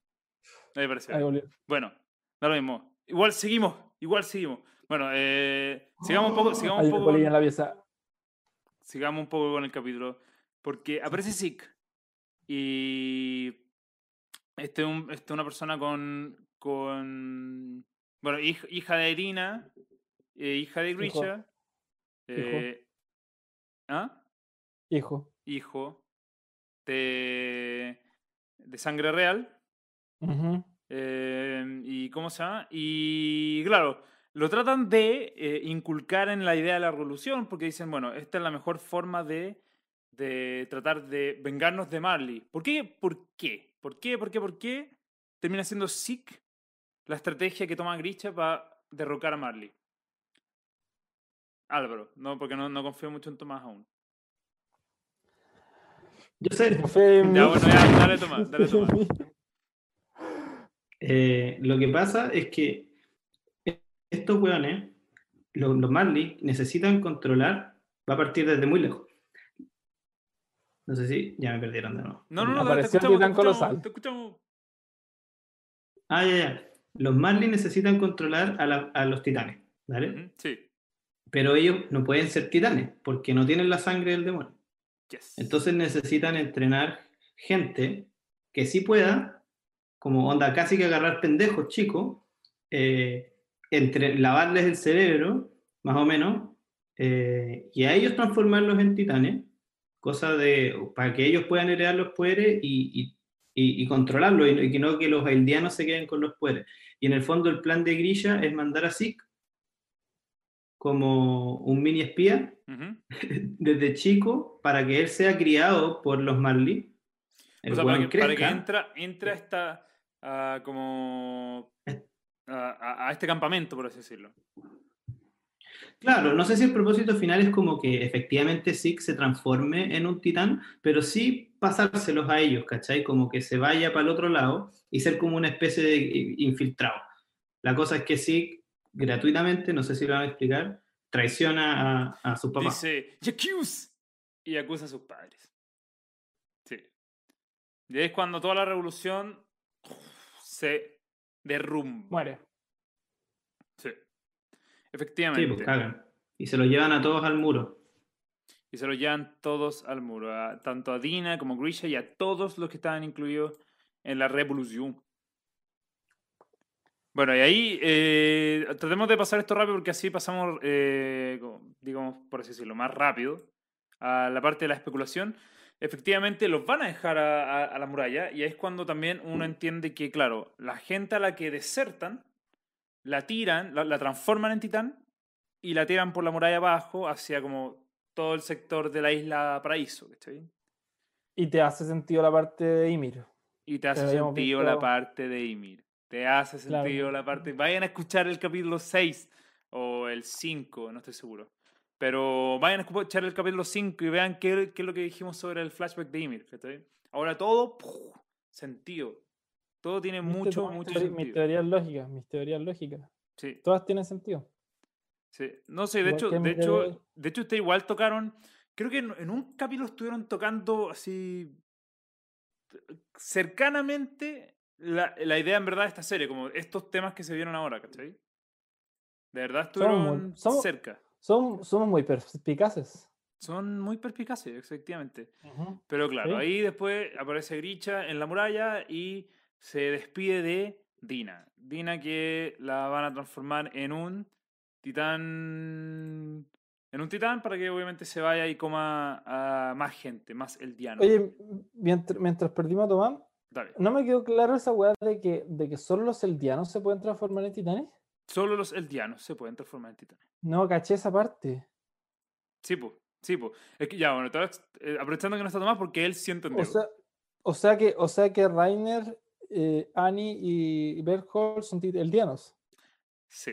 Ahí apareció. Ahí. Bueno, da lo mismo. Igual seguimos, igual seguimos. Bueno, eh, sigamos un poco, <gasps> sigamos un poco, en la pieza. sigamos un poco con el capítulo. Porque aparece Zeke y este es un- este es una persona con, con bueno, hij- hija de Irina, eh, hija de Grisha, eh, ¿ah? Hijo. hijo de, de sangre real. Eh, ¿Y cómo se llama? Y claro, lo tratan de eh, inculcar en la idea de la revolución porque dicen, bueno, esta es la mejor forma de, de tratar de vengarnos de Marley. ¿Por qué? ¿Por qué? ¿Por qué? ¿Por qué? ¿Por qué? Termina siendo Sick la estrategia que toma Grisha para derrocar a Marley. Álvaro, no, porque no, no confío mucho en Tomás aún. Yo sé, en Ya, bueno, ya, dale Tomás, dale <laughs> Tomás. Eh, lo que pasa es que estos weones, los, los Marley, necesitan controlar, va a partir desde muy lejos. No sé si ya me perdieron de nuevo. No, no, no, te Apareció el escuchamos, te titán escuchamos, colosal. te escuchamos. Ah, ya, ya. Los Marley necesitan controlar a, la- a los titanes, ¿vale? Sí, Pero ellos no pueden ser titanes porque no tienen la sangre del demonio. yes. Entonces necesitan entrenar gente que sí pueda, como onda casi que agarrar pendejos chicos, eh, entre, lavarles el cerebro, más o menos, eh, y a ellos transformarlos en titanes, cosa de, para que ellos puedan heredar los poderes y, y, y- y controlarlos, y, que no que los aldeanos se queden con los poderes. Y en el fondo el plan de Grisha es mandar a Zeke como un mini espía Ujú. <laughs> desde chico para que él sea criado por los Marley. El O sea, para que, para que entra, entra esta, como a, a- a este campamento, por así decirlo. Claro, no sé si el propósito final es como que efectivamente Zeke se transforme en un titán, pero sí pasárselos a ellos, ¿cachai? Como que se vaya para el otro lado y ser como una especie de infiltrado. La cosa es que Zeke, gratuitamente, no sé si lo van a explicar, traiciona a, a sus papás. Dice, y acusa a sus padres. Y ahí es cuando toda la revolución se derrumba. Muere. Sí. Sí, Efectivamente. pues cagan. Y se lo llevan a todos al muro. y se lo llevan todos al muro, a- tanto a Dina como a Grisha y a todos los que estaban incluidos en la revolución. Bueno, y ahí eh, tratemos de pasar esto rápido porque así pasamos, eh, digamos, por así decirlo, más rápido a la parte de la especulación. Efectivamente, los van a dejar a, a- a la muralla y ahí es cuando también uno entiende que, claro, la gente a la que desertan, la tiran, la, la transforman en titán y la tiran por la muralla abajo hacia como todo el sector de la isla Paraíso, ¿cachai? Y te hace sentido la parte de Ymir. Y te hace sentido la parte de Ymir. Te hace Claro. sentido la parte... Vayan a escuchar el capítulo 6 o el 5, no estoy seguro. Pero vayan a escuchar el capítulo 5 y vean qué, qué es lo que dijimos sobre el flashback de Ymir. ¿cachai? Ahora todo, ¡puf! sentido. Todo tiene mucho, mucho teori- Mis sentido. teorías lógicas, mis teorías lógicas. Sí. Todas tienen sentido. Sí. No sé, de Igual hecho, de hecho, teoría- de hecho, ustedes igual tocaron. Creo que en, en un capítulo estuvieron tocando así cercanamente la, la idea en verdad de esta serie, como estos temas que se vieron ahora, ¿cachai? De verdad Somos estuvieron somos- cerca. Son, somos muy perspicaces. Son muy perspicaces, efectivamente. Pero claro, Sí. ahí después aparece Gricha en la muralla y se despide de Dina. Dina que la van a transformar en un titán. En un titán para que obviamente se vaya y coma a más gente, más el diano. Oye, mientras, mientras perdimos a Tomás, no me quedó claro esa weá de que, de que solo los eldianos se pueden transformar en titanes. Solo los eldianos se pueden transformar en titanes. No, caché esa parte. Sí, pues. Sí, pues. Es que ya, bueno, te voy a ex- eh, aprovechando que no está Tomás porque él sí entendió. O sea, o sea que, o sea que Rainer, eh, Annie y Berthold son tit- eldianos. Sí.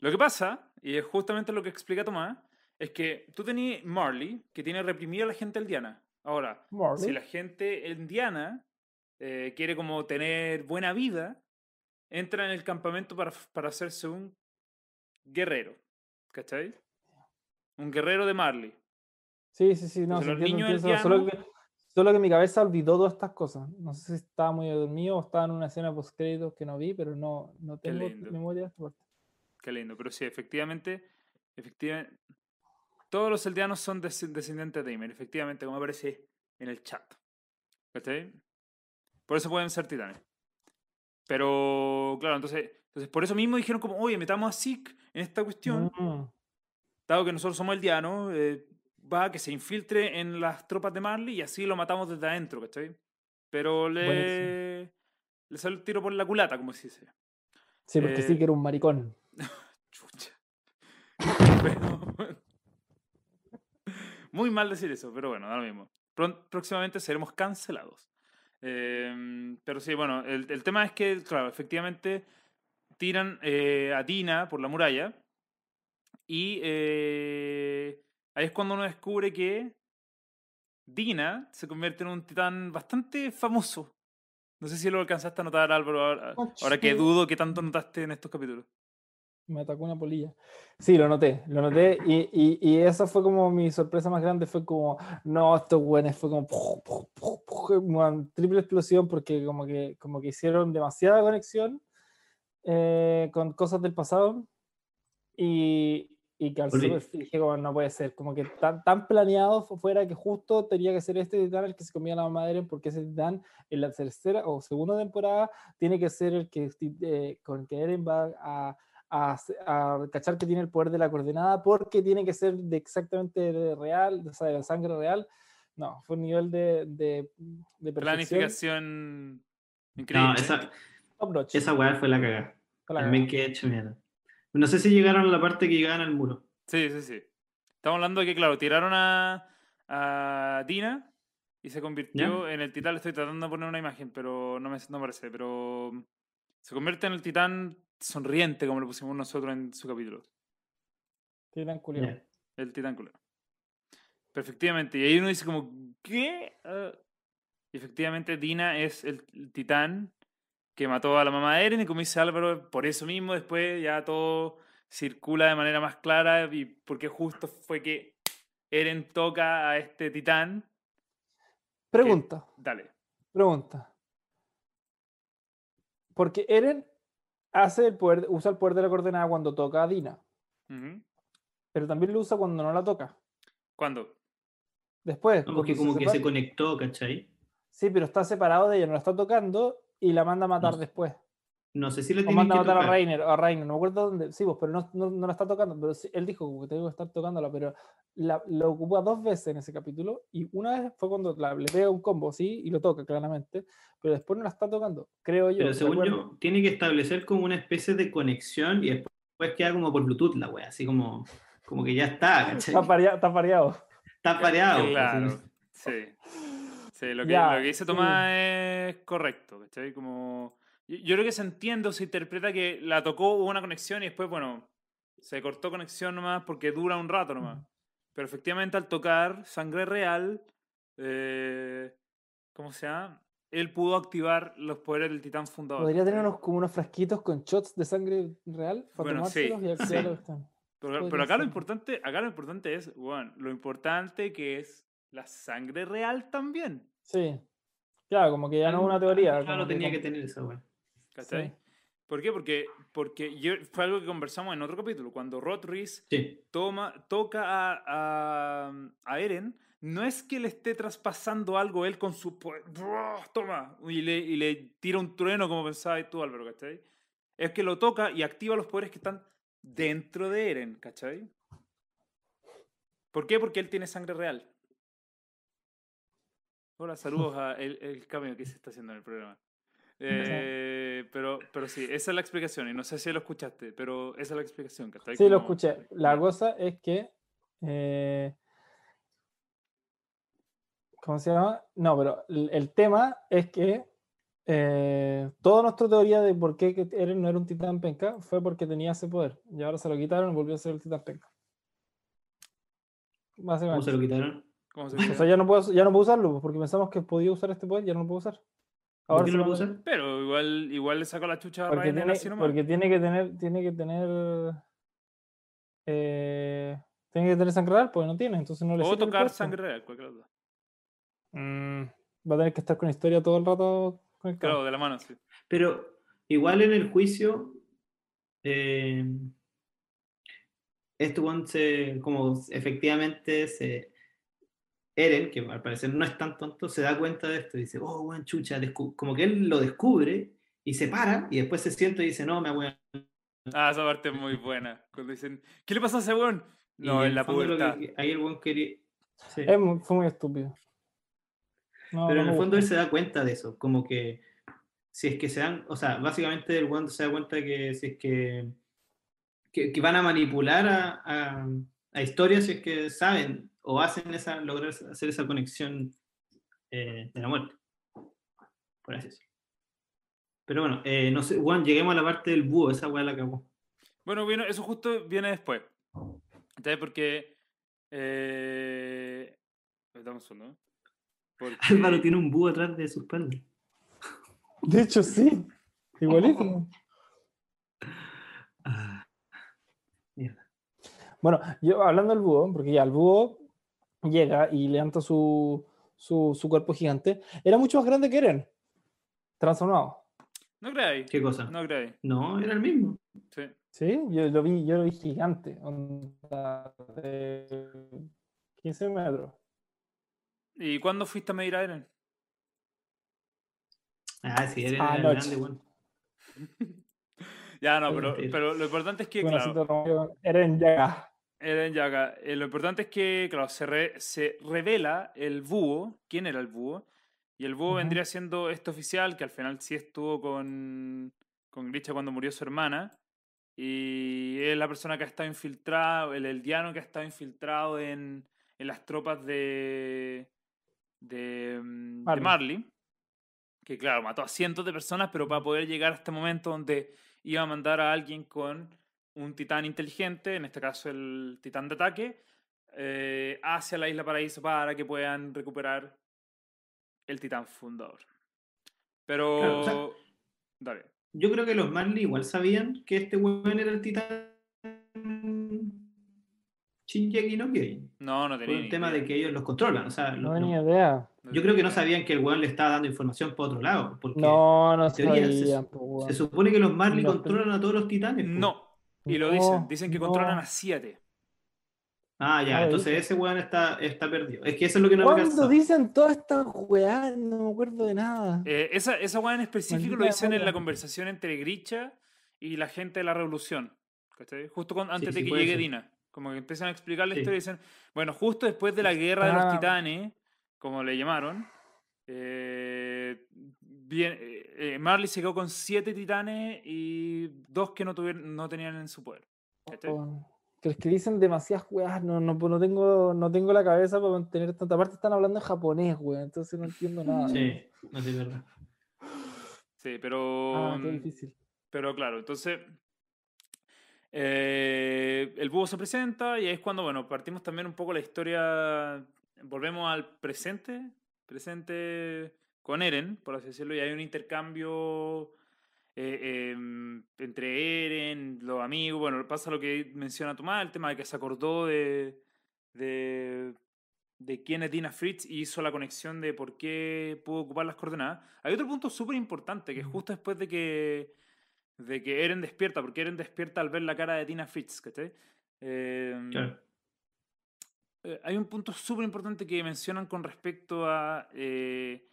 Lo que pasa, y es justamente lo que explica Tomás, es que tú tenías Marley, que tiene reprimida a la gente eldiana. Ahora, Marley. si la gente eldiana eh, quiere como tener buena vida, entra en el campamento para, para hacerse un guerrero. ¿Cachai? Un guerrero de Marley. Sí, sí, sí, no, Entonces, niños entiendo, solo, que, Solo que mi cabeza olvidó todas estas cosas. No sé si estaba muy dormido o estaba en una escena post créditos que no vi, pero no, no tengo memoria de esta parte. Qué lindo, pero sí, efectivamente, efectivamente, todos los eldianos son des- descendientes de Ymir, efectivamente, como aparece en el chat. ¿Cachai? Por eso pueden ser titanes. Pero, claro, entonces, entonces por eso mismo dijeron como, oye, metamos a Zeke en esta cuestión, Mm. dado que nosotros somos eldianos, eh, va a que se infiltre en las tropas de Marley y así lo matamos desde adentro, ¿cachai? Pero le, le salió el tiro por la culata, como se dice. Sí, porque sí Eh, que era un maricón. <laughs> Chucha. <laughs> Pero- <laughs> Muy mal decir eso, pero bueno, da lo mismo. Próximamente seremos cancelados. Em, pero sí, bueno, el, el tema es que, claro, efectivamente tiran eh, a Dina por la muralla y eh, ahí es cuando uno descubre que Dina se convierte en un titán bastante famoso. No sé si lo alcanzaste a notar, Álvaro, ahora, ahora que dudo que tanto notaste en estos capítulos. Me atacó una polilla. Sí, lo noté, lo noté. Y, y, y esa fue como mi sorpresa más grande. Fue como, no, estos güeyes fue como, puf, puf, puf, triple explosión porque como que, como que hicieron demasiada conexión eh, con cosas del pasado. Y, y que al dije, como, no puede ser. Como que tan, tan planeado fu- fuera que justo tenía que ser este titán el que se comía la Eren, porque ese titán en la tercera o segunda temporada tiene que ser el que eh, con que Eren va a a, a cachar que tiene el poder de la coordenada porque tiene que ser de exactamente real, o sea, de la sangre real. No, fue un nivel de, de, de Planificación increíble. No, esa, top notch. esa weá fue la cagada. También que hecho mierda. No sé si llegaron a la parte que llegaban al muro. Sí, sí, sí. Estamos hablando de que, claro, tiraron a, a Dina y se convirtió en el titán. Le estoy tratando de poner una imagen, pero no me no parece. Pero se convierte en el titán sonriente, como lo pusimos nosotros en su capítulo. Titán culiao. Ya. El titán culero. Efectivamente, y ahí uno dice como, ¿qué? Ah. y efectivamente Dina es el, el titán que mató a la mamá de Eren y como dice Álvaro, por eso mismo después ya todo circula de manera más clara y porque justo fue que Eren toca a este titán. Pregunta, Dale. pregunta. Porque Eren hace el poder, usa el poder de la coordenada cuando toca a Dina, pero también lo usa cuando no la toca. ¿Cuándo? Después, No, porque como que se conectó, ¿cachai? Sí, pero está separado de ella, no la está tocando y la manda a matar No sé. después. No sé si le O tienen manda que a matar a tocar. Reiner, a Reiner, no me acuerdo dónde. Sí, pues, pero no, no, no la está tocando. Pero sí, él dijo que tengo que estar tocándola, pero la, lo ocupa dos veces en ese capítulo. Y una vez fue cuando la- le pega un combo, sí, y lo toca claramente. Pero después no la está tocando, creo yo. Pero según yo, tiene que establecer como una especie de conexión y después queda como por Bluetooth la wea, así como, como que ya está, <laughs> ¿cachai? Está pareado. Está pareado. Está pareado. pues, Claro. así. Sí. Sí, lo que, Ya, lo que dice sí. Tomás es correcto, ¿cachai? Como, yo, creo que se entiende o se interpreta que la tocó, hubo una conexión y después, bueno, se cortó conexión nomás porque dura un rato nomás. Pero efectivamente al tocar sangre real, eh, ¿cómo se llama? Él pudo activar los poderes del titán fundador. Podría tener unos, como unos frasquitos con shots de sangre real para Bueno, sí, y cuestión. Pero, acá lo importante, acá lo importante es, bueno, lo importante que es la sangre real también. Sí. Claro, como que ya no es una teoría. Claro, tenía que tener esa wea. ¿Cachai? Sí. ¿Por qué? Porque, porque yo, fue algo que conversamos en otro capítulo. Cuando Rod Reese Sí. toma, toca a, a, a Eren, no es que le esté traspasando algo él con su poder. Toma. Y le, y le tira un trueno como pensabas tú, Álvaro, ¿cachai? Es que lo toca y activa los poderes que están dentro de Eren, ¿cachai? ¿Por qué? Porque él tiene sangre real. Hola, saludos a el, el cambio que se está haciendo en el programa. Eh, pero, pero sí, esa es la explicación. Y no sé si lo escuchaste, pero esa es la explicación. ¿cachai? Sí, lo escuché. La cosa es que. eh, ¿Cómo se llama? No, pero el, el tema es que eh, toda nuestra teoría de por qué que Eren no era un titán penca fue porque tenía ese poder. Y ahora se lo quitaron y volvió a ser el titán penca. ¿Cómo Básicamente. se lo quitaron? ¿Cómo se O sea, ya no puedo, ya no puedo usarlo porque pensamos que podía usar este poder, ya no lo puedo usar. ¿Por qué se no lo lo- puedo usar? Pero igual, igual le sacó la chucha a Porque Rainer tiene, así nomás. porque tiene que tener, tiene que tener, eh, tiene que tener sangre real, porque no tiene, entonces no le O tocar sangre real, las dos. Mm, va a tener que estar con historia todo el rato conectado. Claro, de la mano, sí. Pero igual en el juicio, eh, este one se, como efectivamente se, Eren, que al parecer no es tan tonto, se da cuenta de esto y dice, oh, buen chucha, descu-". como que él lo descubre y se para y después se siente y dice, no, me voy a... Ah, esa parte es muy buena. Cuando dicen, ¿qué le pasa a ese weón? No, en la puerta. que- ahí el buen quería... Sí. Es muy- fue muy estúpido. No, Pero no en el fondo él se da cuenta de eso, como que si es que se dan, o sea, básicamente el weón se da cuenta que si es que, que, que van a manipular a, a, a historias si es que saben o hacen esa, lograr hacer esa conexión eh, de la muerte. Por así decirlo. Pero bueno, eh, no sé, Juan, lleguemos a la parte del búho, esa weá la acabó. Bueno, viene, eso justo viene después. ¿Sabes? Porque. Eh... Dame un segundo. ¿eh? Porque... Álvaro tiene un búho atrás de su espalda. De hecho, sí. Igualito. <laughs> Ah, mierda. Bueno, yo hablando del búho, porque ya el búho llega y levanta su, su, su cuerpo gigante, era mucho más grande que Eren, transformado. No creáis. ¿Qué cosa? No creáis. No, era el mismo. Sí. Sí, yo lo vi, yo lo vi gigante, onda de 15 metros. ¿Y cuándo fuiste a medir a Eren? Ah, sí, Ah, era noche. grande, weón. <laughs> Ya, no, pero, pero lo importante es que, Bueno, claro, Eren llega. Eren Yaga, eh, lo importante es que, claro, se, re- se revela el búho, quién era el búho, y el búho vendría siendo este oficial que al final sí estuvo con, con Grisha cuando murió su hermana, y es la persona que ha estado infiltrado, el eldiano que ha estado infiltrado en, en las tropas de, de, mm, de. Marley, que claro, mató a cientos de personas, pero para poder llegar a este momento donde iba a mandar a alguien con un titán inteligente, en este caso el titán de ataque, eh, hacia la isla paraíso para que puedan recuperar el titán fundador. Pero... Claro, o sea, Dale. Yo creo que los Marley igual sabían que este weón era el titán Shinjeki no Kyojin. No, no Por tenía el ni tema idea. de que ellos los controlan. O sea, No tenía idea. yo creo que no sabían que el weón le estaba dando información por otro lado. Porque No, no se- sabían, se supone que los Marley controlan a todos los titanes. No. Y lo No, dicen. Dicen que no. controlan a siete. Ah, ya, entonces ese weón está, está perdido. Es que eso es lo que no me ¿Cuándo dicen todas estas weas? No me acuerdo de nada. Eh, esa, esa weá en específico lo dicen en la conversación entre Grisha y la gente de la revolución. ¿cachai? Justo con- antes sí, de que llegue ser. Dina. Como que empiezan a explicar la Sí. historia y dicen, bueno, justo después de la guerra de los titanes, como le llamaron, eh, bien, eh, eh, Marley se quedó con siete titanes y dos que no, tuvieron, no tenían en su poder. Weón. Pero es que dicen demasiadas weas, no, no, no, tengo, no tengo la cabeza para mantener tanta parte. Están hablando en japonés, weón, entonces no entiendo nada. Sí, no sé, verdad. Sí, pero... Ah, qué difícil. Pero claro, entonces eh, el búho se presenta y ahí es cuando, bueno, partimos también un poco la historia, volvemos al presente, presente con Eren, por así decirlo, y hay un intercambio eh, em, entre Eren, los amigos, bueno, pasa lo que menciona Tomás, el tema de que se acordó de, de, de quién es Dina Fritz y hizo la conexión de por qué pudo ocupar las coordenadas. Hay otro punto súper importante, que es justo después de que, de que Eren despierta, porque Eren despierta al ver la cara de Dina Fritz, ¿cachai? Em, Claro. eh, hay un punto súper importante que mencionan con respecto a eh,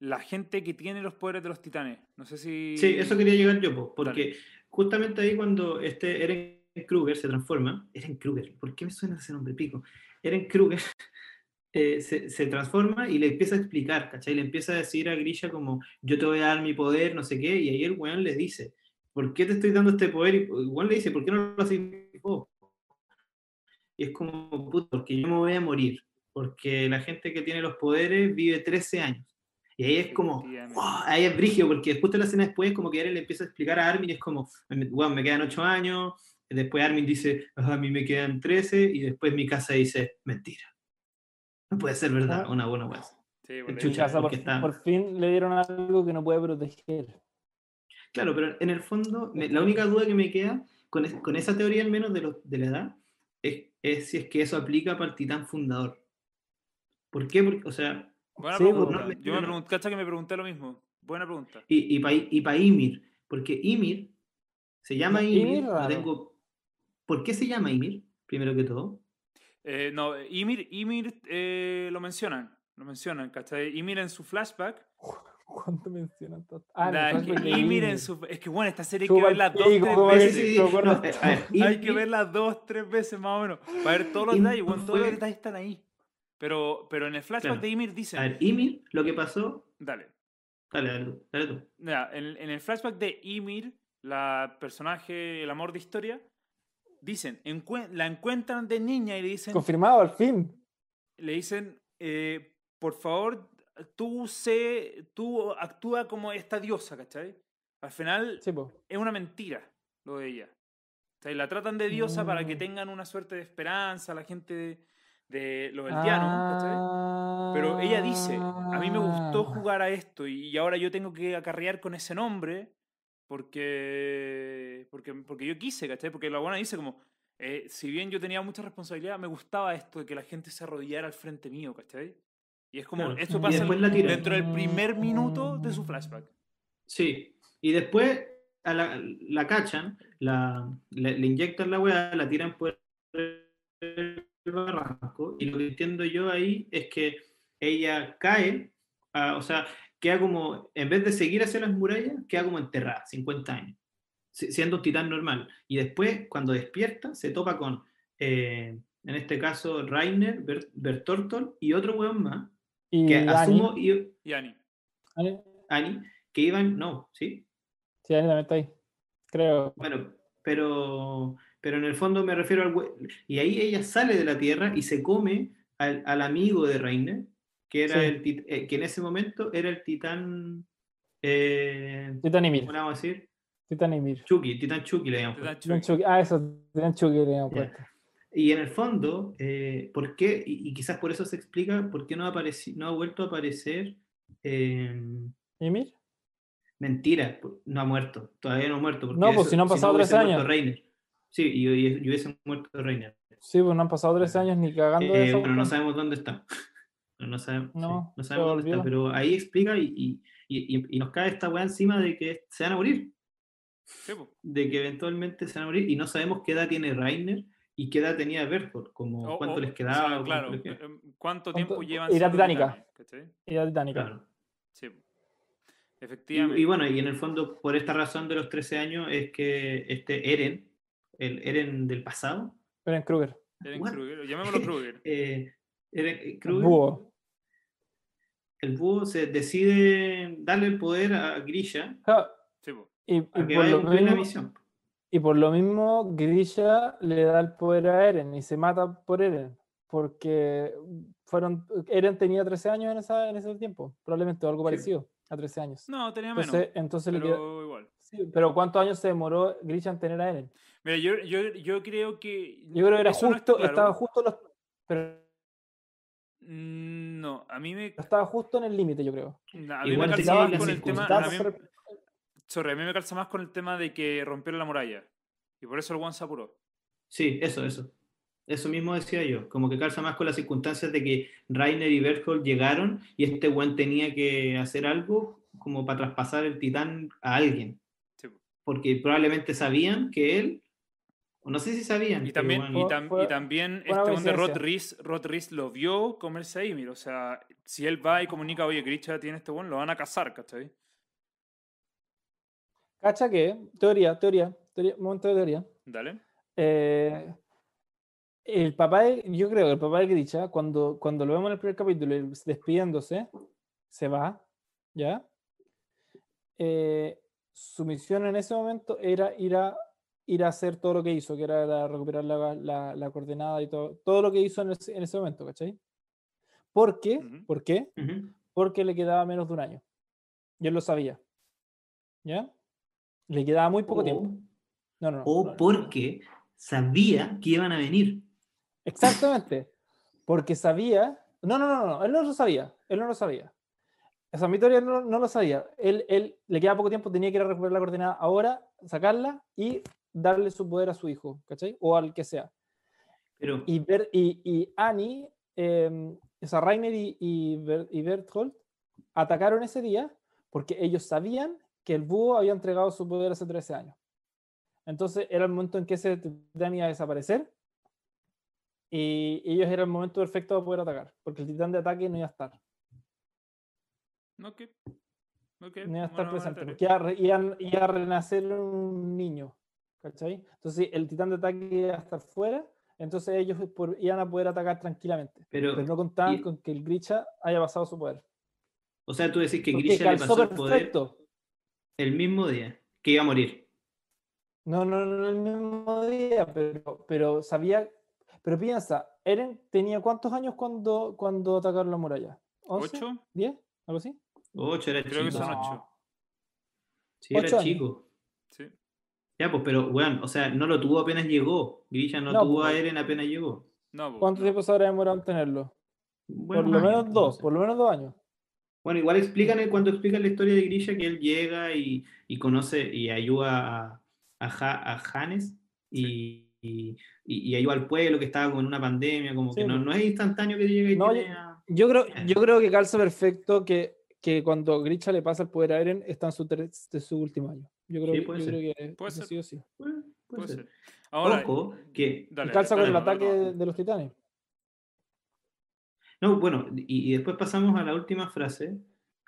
la gente que tiene los poderes de los titanes. No sé si... Sí, eso quería llegar yo, po, porque Dale. justamente ahí cuando este Eren Kruger se transforma, Eren Kruger, ¿por qué me suena ese nombre pico? Eren Kruger <laughs> eh, se, se transforma y le empieza a explicar, ¿cachai? Le empieza a decir a Grisha como, yo te voy a dar mi poder, no sé qué, y ahí el weón le dice, ¿por qué te estoy dando este poder? Y el weón le dice, ¿por qué no lo haces vos? Y es como, puto, porque yo me voy a morir, porque la gente que tiene los poderes vive 13 años. Y ahí es como, ahí es brigio, porque justo la escena después, como que Eren le empieza a explicar a Armin, y es como, "Weón, me quedan 8 años, después Armin dice, "Ah, a mí me quedan 13, y después mi casa dice, mentira. No puede ser verdad, Ah. una buena weá. Sí, bueno, chucha, por, porque está- por fin le dieron algo que no puede proteger. Claro, pero en el fondo, me- la única duda que me queda con, es- con esa teoría, al menos de, los- de la edad, es, es si es que eso aplica para el titán fundador. ¿Por qué? Porque, o sea, Buena Sí, pregunta. pues, no, Yo me cacha que me pregunté lo mismo. Buena pregunta. Y, y para y pa Ymir, porque Ymir se llama Ymir, no tengo... ¿Por qué se llama Ymir, primero que todo? Eh, no, Ymir, Ymir eh, lo mencionan. Lo mencionan, ¿cachai? Ymir en su flashback. <laughs> ¿Cuánto mencionan? todo? Ah, Ymir Ymir. en su. Es que bueno, esta serie hay que verla dos, tres veces. sí, me sí, acuerdo. no, <laughs> a ver, Hay que verla dos, tres veces más o menos. Para ver todos los detalles, bueno, todos los detalles están ahí. Pero, pero en el flashback Claro. de Ymir dicen. A ver, Ymir, lo que pasó... Dale. Dale, dale tú, dale tú. Mira, en, en el flashback de Ymir, la personaje, el amor de historia, dicen, la encuentran de niña y le dicen, Confirmado, al fin. le dicen, eh, por favor, tú sé, tú actúa como esta diosa, ¿cachai? Al final Sí, es una mentira lo de ella. O sea, la tratan de diosa para que Mm. tengan una suerte de esperanza, la gente de, de los eldianos, ¿cachai? Pero ella dice, a mí me gustó Ah. jugar a esto y, ahora yo tengo que acarrear con ese nombre porque, porque, porque yo quise, ¿cachai? Porque la buena dice como, eh, si bien yo tenía mucha responsabilidad, me gustaba esto de que la gente se arrodillara al frente mío, ¿cachai? Y es como, Claro. esto pasa dentro del primer minuto de su flashback. Sí, y después a la, la cachan, la, le, le inyectan la weá, la tiran por el barranco, y lo que entiendo yo ahí es que ella cae, ah, o sea, queda como, en vez de seguir hacia las murallas, queda como enterrada, 50 años, si- siendo un titán normal. Y después, cuando despierta, se topa con, eh, en este caso, Rainer, Bert, Bertortol y otro weón más, Y que Annie. asumo, y, Y Ani. Annie- Ani, que iban, no, ¿sí? Sí, Annie también está ahí. Creo. Bueno, pero, pero en el fondo me refiero al... Y ahí ella sale de la Tierra y se come al, al amigo de Reiner, que, era Sí. el tit- eh, que en ese momento era el titán... Eh, Titan y Mir. ¿Cómo le vamos a decir? Titan y Mir. Chucky, titán Chucky le puesto. Titan chuy. Chucky. Ah, eso, Titan Chucky le habíamos Ya. puesto. Y en el fondo, eh, ¿por qué? Y, y quizás por eso se explica por qué no no ha vuelto a aparecer... eh, ¿Y Mir? Mentira, no ha muerto, todavía no ha muerto. porque No, pues, si no han pasado hubiese 13 muerto años. Reiner. Sí, y, y- y hubiese muerto Reiner. Sí, pues no han pasado 13 años ni cagando de Eh, eso. bueno, no sabemos dónde está. <laughs> No, no sabemos, No, sí, no se sabemos dónde está, pero ahí explica y, y- y- y nos cae esta weá encima de que se van a morir, Sí, po. de que eventualmente se van a morir y no sabemos qué edad tiene Rainer y qué edad tenía Bertolt, como O- cuánto o- les quedaba. o cuánto claro. les queda. eh, ¿Cuánto ¿Cuánto- tiempo llevan Era titánica. Y Titánica. Claro. Sí. po. Y, Efectivamente. y bueno, y en el fondo, por esta razón de los 13 años, es que este Eren, el Eren del pasado, Eren Kruger. Eren What? Kruger, llamémoslo <laughs> Kruger. eh, Eren eh, El Kruger, Búho. el búho se decide darle el poder a Grisha Sí. Y, y por lo mismo, misión. y por lo mismo, Grisha le da el poder a Eren y se mata por Eren. Porque fueron, Eren tenía 13 años en, esa, en ese tiempo, probablemente o algo Sí. parecido a 13 años. No, tenía menos. Entonces, entonces le igual. Sí, pero ¿cuántos años se demoró Grisha en tener a Eren? Mira, yo, yo, yo creo que. Yo creo que era no justo, claro. estaba justo los, pero No, a mí me. estaba justo en el límite, yo creo. A mí Igual me calza más con el tema. A mí, sorry, a mí me calza más con el tema de que rompieron la muralla. Y por eso el One se apuró. Sí, eso, eso. Eso mismo decía yo, como que calza más con las circunstancias de que Rainer y Berthold llegaron y este buen tenía que hacer algo como para traspasar el titán a alguien. Porque probablemente sabían que él, o no sé si sabían, Y también, bueno, y, tam- fue- y también fue este one de Rod. Rees, Rod Rees lo vio comerse a Ymir. O sea, si él va y comunica, oye, Grisha tiene este one, lo van a cazar, ¿cachai? ¿Cacha que? Teoría, teoría, teoría, momento de teoría. Dale. Eh, el papá de, yo creo que el papá de Grisha, cuando, cuando lo vemos en el primer capítulo, despidiéndose, se va, ¿ya? Eh, su misión en ese momento era ir a, ir a hacer todo lo que hizo, que era la- recuperar la, la- la coordenada y todo, todo lo que hizo en ese, en ese momento, ¿cachai? ¿Por qué? Ujú. ¿Por qué? ujú. Porque le quedaba menos de un año. Y él lo sabía. ¿Ya? Le quedaba muy poco O- tiempo. No, no, no, O no, no. porque sabía que iban a venir. Exactamente. Porque sabía. No, no, no, no. Él no lo sabía. Él no lo sabía. O sea, mi teoría no, no lo sabía. Él, él le quedaba poco tiempo, tenía que ir a recuperar la coordenada ahora, sacarla y darle su poder a su hijo, ¿cachai? O al que sea. Pero Y, ver, y, y Annie, eh, o sea, Rainer y, y, Ber- y Berthold atacaron ese día porque ellos sabían que el búho había entregado su poder hace 13 años. Entonces era el momento en que ese titán iba a desaparecer y ellos era el momento perfecto para poder atacar, porque el titán de ataque no iba a estar, Ok. Ok, no iba a estar buena- buena presente, iba a, a- renacer un niño, ¿cachai? Entonces el titán de ataque iba a estar fuera, entonces ellos por- iban a poder atacar tranquilamente, Pero, pero no contaban y- con que el Grisha haya pasado su poder. o sea, tú decís que Porque Grisha le pasó el poder el mismo día que iba a morir. No, no, no el mismo día, pero, pero sabía. Pero piensa, Eren tenía cuántos años cuando, cuando atacaron la muralla? ¿11? ¿Ocho? ¿10? ¿Algo así? Ocho era Creo que chico. son. Sí, era Ocho chico. Sí. Ya, pues, pero, weón, o sea, no lo tuvo apenas llegó. Grisha no, No, tuvo a pues. Eren apenas llegó. No, po, ¿Cuánto no. tiempo se habrá demorado en tenerlo? Por lo menos no dos, sé. por lo menos dos años. Bueno, igual explícan cuando explican la historia de Grisha que él llega y, y conoce y ayuda a, a, Ja- a Hannes y, y, y ayuda al pueblo que estaba con una pandemia, como que no, pues. no es instantáneo que llega y No, tiene yo- a- Yo creo, yo creo que calza perfecto que, que cuando Grisha le pasa el poder a Eren está en su, de su último año. Yo creo, Sí, que- puede yo ser. creo que Puede ser. sí o sí. Puede Puede ser. ser. Ahora, Ojo, que dale, calza dale, con el ataque no, no. de, de los titanes. No, bueno, y, y después pasamos a la última frase.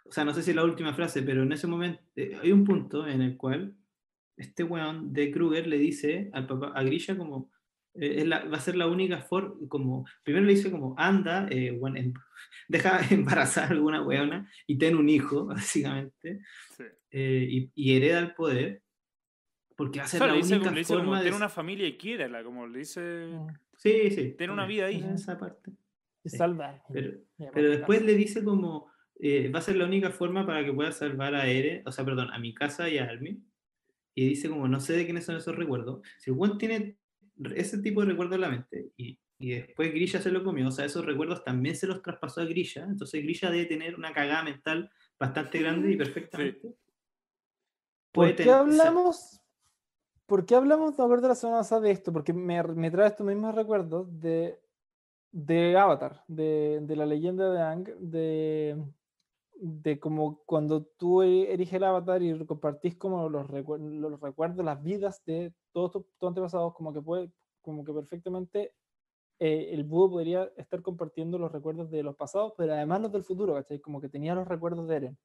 O sea, no sé si es la última frase, pero en ese momento eh, hay un punto en el cual este weón de Kruger le dice al papá, a Grisha como, eh, es la- va a ser la única forma, como, primero le dice como, anda, eh, weón, em- <laughs> deja embarazar a alguna weona y ten un hijo, <laughs> básicamente, Sí. eh, y, y hereda el poder, porque va a O ser sea, la le dice, única como, forma de... tiene una familia y quiérela, como le dice... Mm. Sí, sí. tiene una vida ahí. Esa parte. Y Sí, salva. Pero, Pero después le dice como, eh, va a ser la única forma para que pueda salvar a Eren, o sea, perdón, a mi casa y a Armin. Y dice como, no sé de quiénes son esos recuerdos. Si el buen tiene ese tipo de recuerdos en la mente y, y después Grisha se lo comió, o sea, esos recuerdos también se los traspasó a Grisha, entonces Grisha debe tener una cagada mental bastante grande y perfectamente. ¿Por qué hablamos? ¿Por qué hablamos, me acuerdo la semana pasada de esto? Porque me, me trae estos mismos recuerdos de, de Avatar, de, de la leyenda de Aang, de, de como cuando tú e- eriges el Avatar y compartís como los, recuer- los recuerdos, las vidas de todos tus tus antepasados, como que puede, como que perfectamente eh, el búho podría estar compartiendo los recuerdos de los pasados, pero además los del futuro, ¿cachai? Como que tenía los recuerdos de Eren.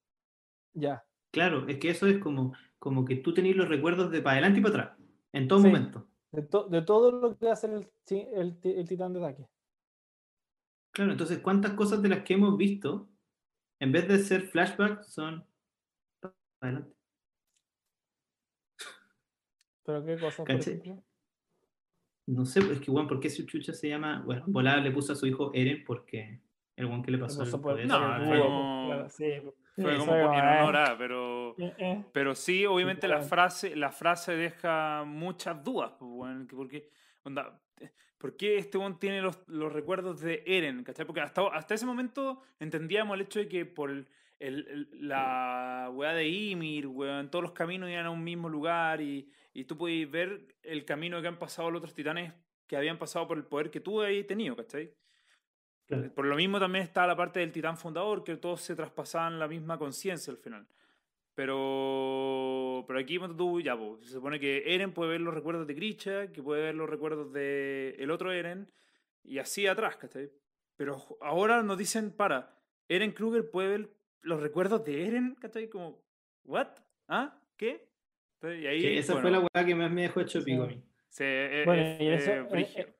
Ya. Claro, es que eso es como, como que tú tenés los recuerdos de para adelante y para atrás, en todo Sí. momento. De, to- de todo lo que hacer el, el, el titán de ataque. Claro, entonces, ¿cuántas cosas de las que hemos visto, en vez de ser flashback, son adelante? Pero qué cosa. No sé, es que, bueno, ¿por qué su chucha se llama? Bueno, Volada le puso a su hijo Eren porque el one que le pasó por- poder. No, fue como- claro, sí, Fue sí, como por- en eh, honor a, pero... eh, eh. Pero sí, obviamente la claro. frase, la frase deja muchas dudas, pues, porque, onda, ¿por qué este weón tiene los, los recuerdos de Eren? ¿cachai? Porque hasta, hasta ese momento entendíamos el hecho de que por el- el- la weá de Ymir, weón, todos los caminos iban a un mismo lugar y, y tú podías ver el camino que han pasado los otros titanes que habían pasado por el poder que tú habías tenido, ¿cachai? Claro. Por lo mismo también está la parte del titán fundador, que todos se traspasaban la misma conciencia al final. Pero, pero aquí tú, ya, po, se supone que Eren puede ver los recuerdos de Grisha, que puede ver los recuerdos de el otro Eren, y así atrás, ¿cachai? Pero ahora nos dicen, para, Eren Kruger puede ver los recuerdos de Eren, ¿cachai? Como, ¿what? ¿Ah? ¿Qué? Entonces, Y ahí, Que esa bueno, fue la weá que más me dejó hecho pico a mí. se- eh, Bueno, es- y en eso- eh, eh, brígido. eh,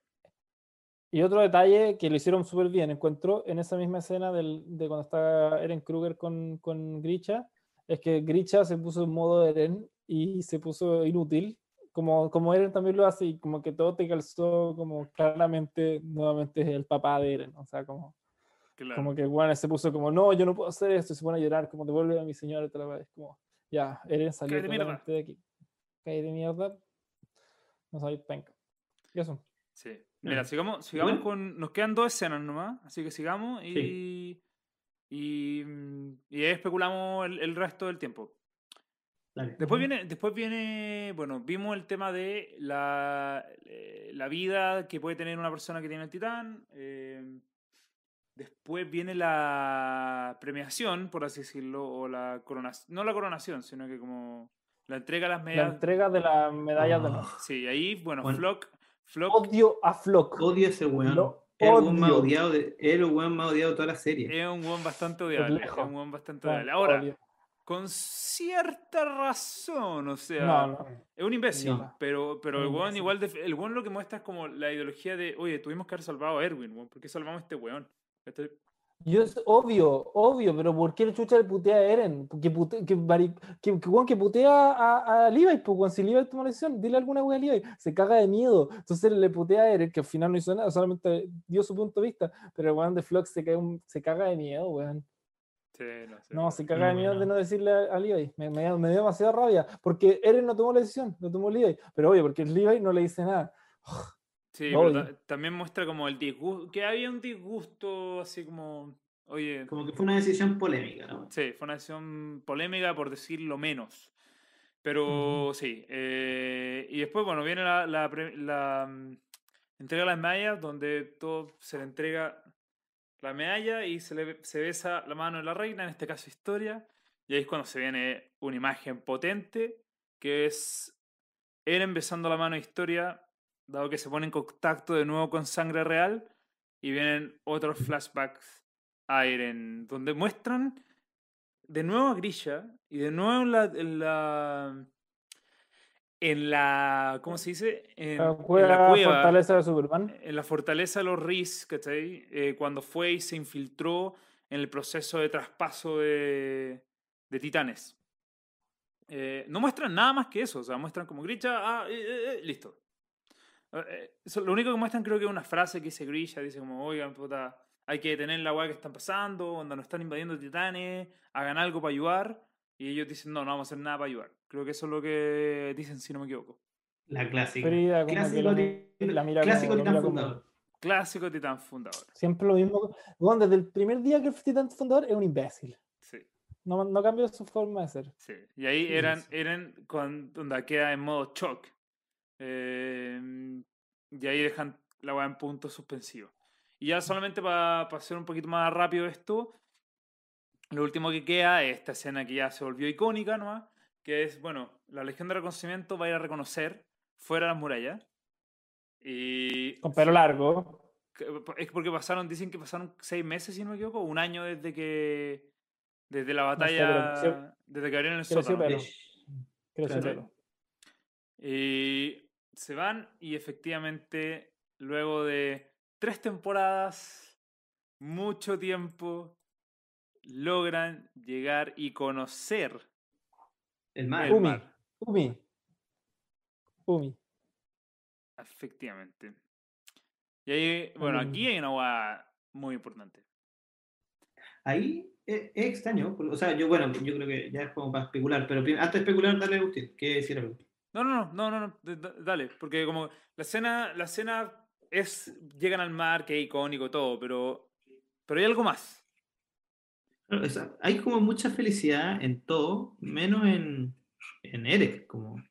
Y otro detalle que lo hicieron súper bien, encuentro en esa misma escena del, de cuando está Eren Kruger con, con Grisha, es que Grisha se puso en modo Eren y se puso inútil, como, como Eren también lo hace, y como que todo te calzó como claramente, nuevamente el papá de Eren, o sea, como, Claro. como que Juan se puso como, no, yo no puedo hacer esto, y se pone a llorar, como devuelve a mi señora otra vez, como, ya, Eren salió de aquí. Cae de mierda, no sabéis penca. Y eso. Sí. Mira, Mm. sigamos, sigamos Bueno. con. Nos quedan dos escenas nomás, así que sigamos y. Y, mm, y ahí especulamos el, el resto del tiempo. Dale. Después viene, después viene, bueno, vimos el tema de la, eh, la vida que puede tener una persona que tiene el titán. eh, Después viene la premiación, por así decirlo, o la coronación. No la coronación, sino que como la entrega de las La medallas. entrega de las medallas de honor. Oh, Sí, ahí, bueno, Bueno. Flock. Flock Odio a Flock. Odio a ese weón. Lo Es el weón más odiado de, el weón más odiado de toda la serie. es un buen bastante odiable. Es un buen bastante Bueno, odiable. Ahora, con cierta razón, o sea. No, no. Es un imbécil, No. pero, pero el weón imbécil. igual, def- el weón lo que muestra es como la ideología de, oye, tuvimos que haber salvado a Erwin, weón, ¿por qué salvamos a este weón? ¿Cachai? Yo es obvio, obvio, pero ¿por qué el chucha le putea a Eren? Que, pute- que, que, que, weón, que putea a, a Levi, pues, weón, si Levi toma la decisión, dile alguna wea a Levi, se caga de miedo. Entonces le putea a Eren, que al final no hizo nada, solamente dio su punto de vista, pero el weón de Flox se, cae un- se caga de miedo, weón. Sí, no sé. No, se caga de No, miedo de no. no decirle a, a Levi. Me, me, me dio demasiada rabia, porque Eren no tomó la decisión, lo tomó Levi. Pero oye, porque Levi no le dice nada. Sí, No, pero ta- también muestra como el disgusto, que había un disgusto así como, oye, Como que fue una decisión polémica, ¿no? sí, fue una decisión polémica por decir lo menos. Pero sí, eh, y después, bueno, viene la, la, la, mm, entrega de las medallas, donde todo se le entrega la medalla y se le se besa la mano de la reina, en este caso Historia, y ahí es cuando se viene una imagen potente, que es Eren besando la mano de Historia, dado que se pone en contacto de nuevo con sangre real, y vienen otros flashbacks a Eren, donde muestran de nuevo a Grisha, y de nuevo en la... En la en la ¿Cómo se dice? En, La en cueva, la cueva fortaleza de Superman. en la fortaleza de los Riz, ¿cachai? Eh, cuando fue y se infiltró en el proceso de traspaso de, de titanes. Eh, no muestran nada más que eso, o sea, muestran como Grisha, ah, eh, eh, listo. Eh, eh, eso, lo único que muestran creo que es una frase que dice Grisha, dice como, oigan, puta, hay que detener la weá que están pasando, onda, nos están invadiendo titanes, hagan algo para ayudar. Y ellos dicen, no, no vamos a hacer nada para ayudar. Creo que eso es lo que dicen, si no me equivoco. La clásica. Frida, como que Clásico, ti- la mira clásico como- titán mira como- fundador. Clásico titán fundador. Siempre lo mismo. Bueno, desde el primer día que el titán fundador es un imbécil. Sí. No, no cambió su forma de ser. Sí, y ahí eran, sí. eran con, donde queda en modo shock. Eh, y ahí dejan la weá en punto suspensivo. Y ya solamente para hacer un poquito más rápido esto, lo último que queda es esta escena que ya se volvió icónica, ¿no? Que es, bueno, la Legión de Reconocimiento va a ir a reconocer fuera de las murallas. Y Con pelo largo. es porque pasaron, dicen que pasaron seis meses, si no me equivoco, un año desde que. Desde la sé, pero batalla. creció- desde que abrieron el creció sótano. pelo. Ish. Creció pelo. Y se van y efectivamente, luego de tres temporadas, mucho tiempo, logran llegar y conocer El mar. el Umi. mar. Umi. Umi. Efectivamente. Y ahí, bueno, aquí hay una hueá muy importante. Ahí es, es extraño. O sea, yo, bueno, yo creo que ya es como para especular, pero antes de especular, dale a Agustín. ¿Qué decir algo? No, no, no, no, no, dale, porque como la escena, la escena es, llegan al mar, que es icónico todo, pero, pero hay algo más. Claro, o sea, hay como mucha felicidad en todo, menos en, en Eric, como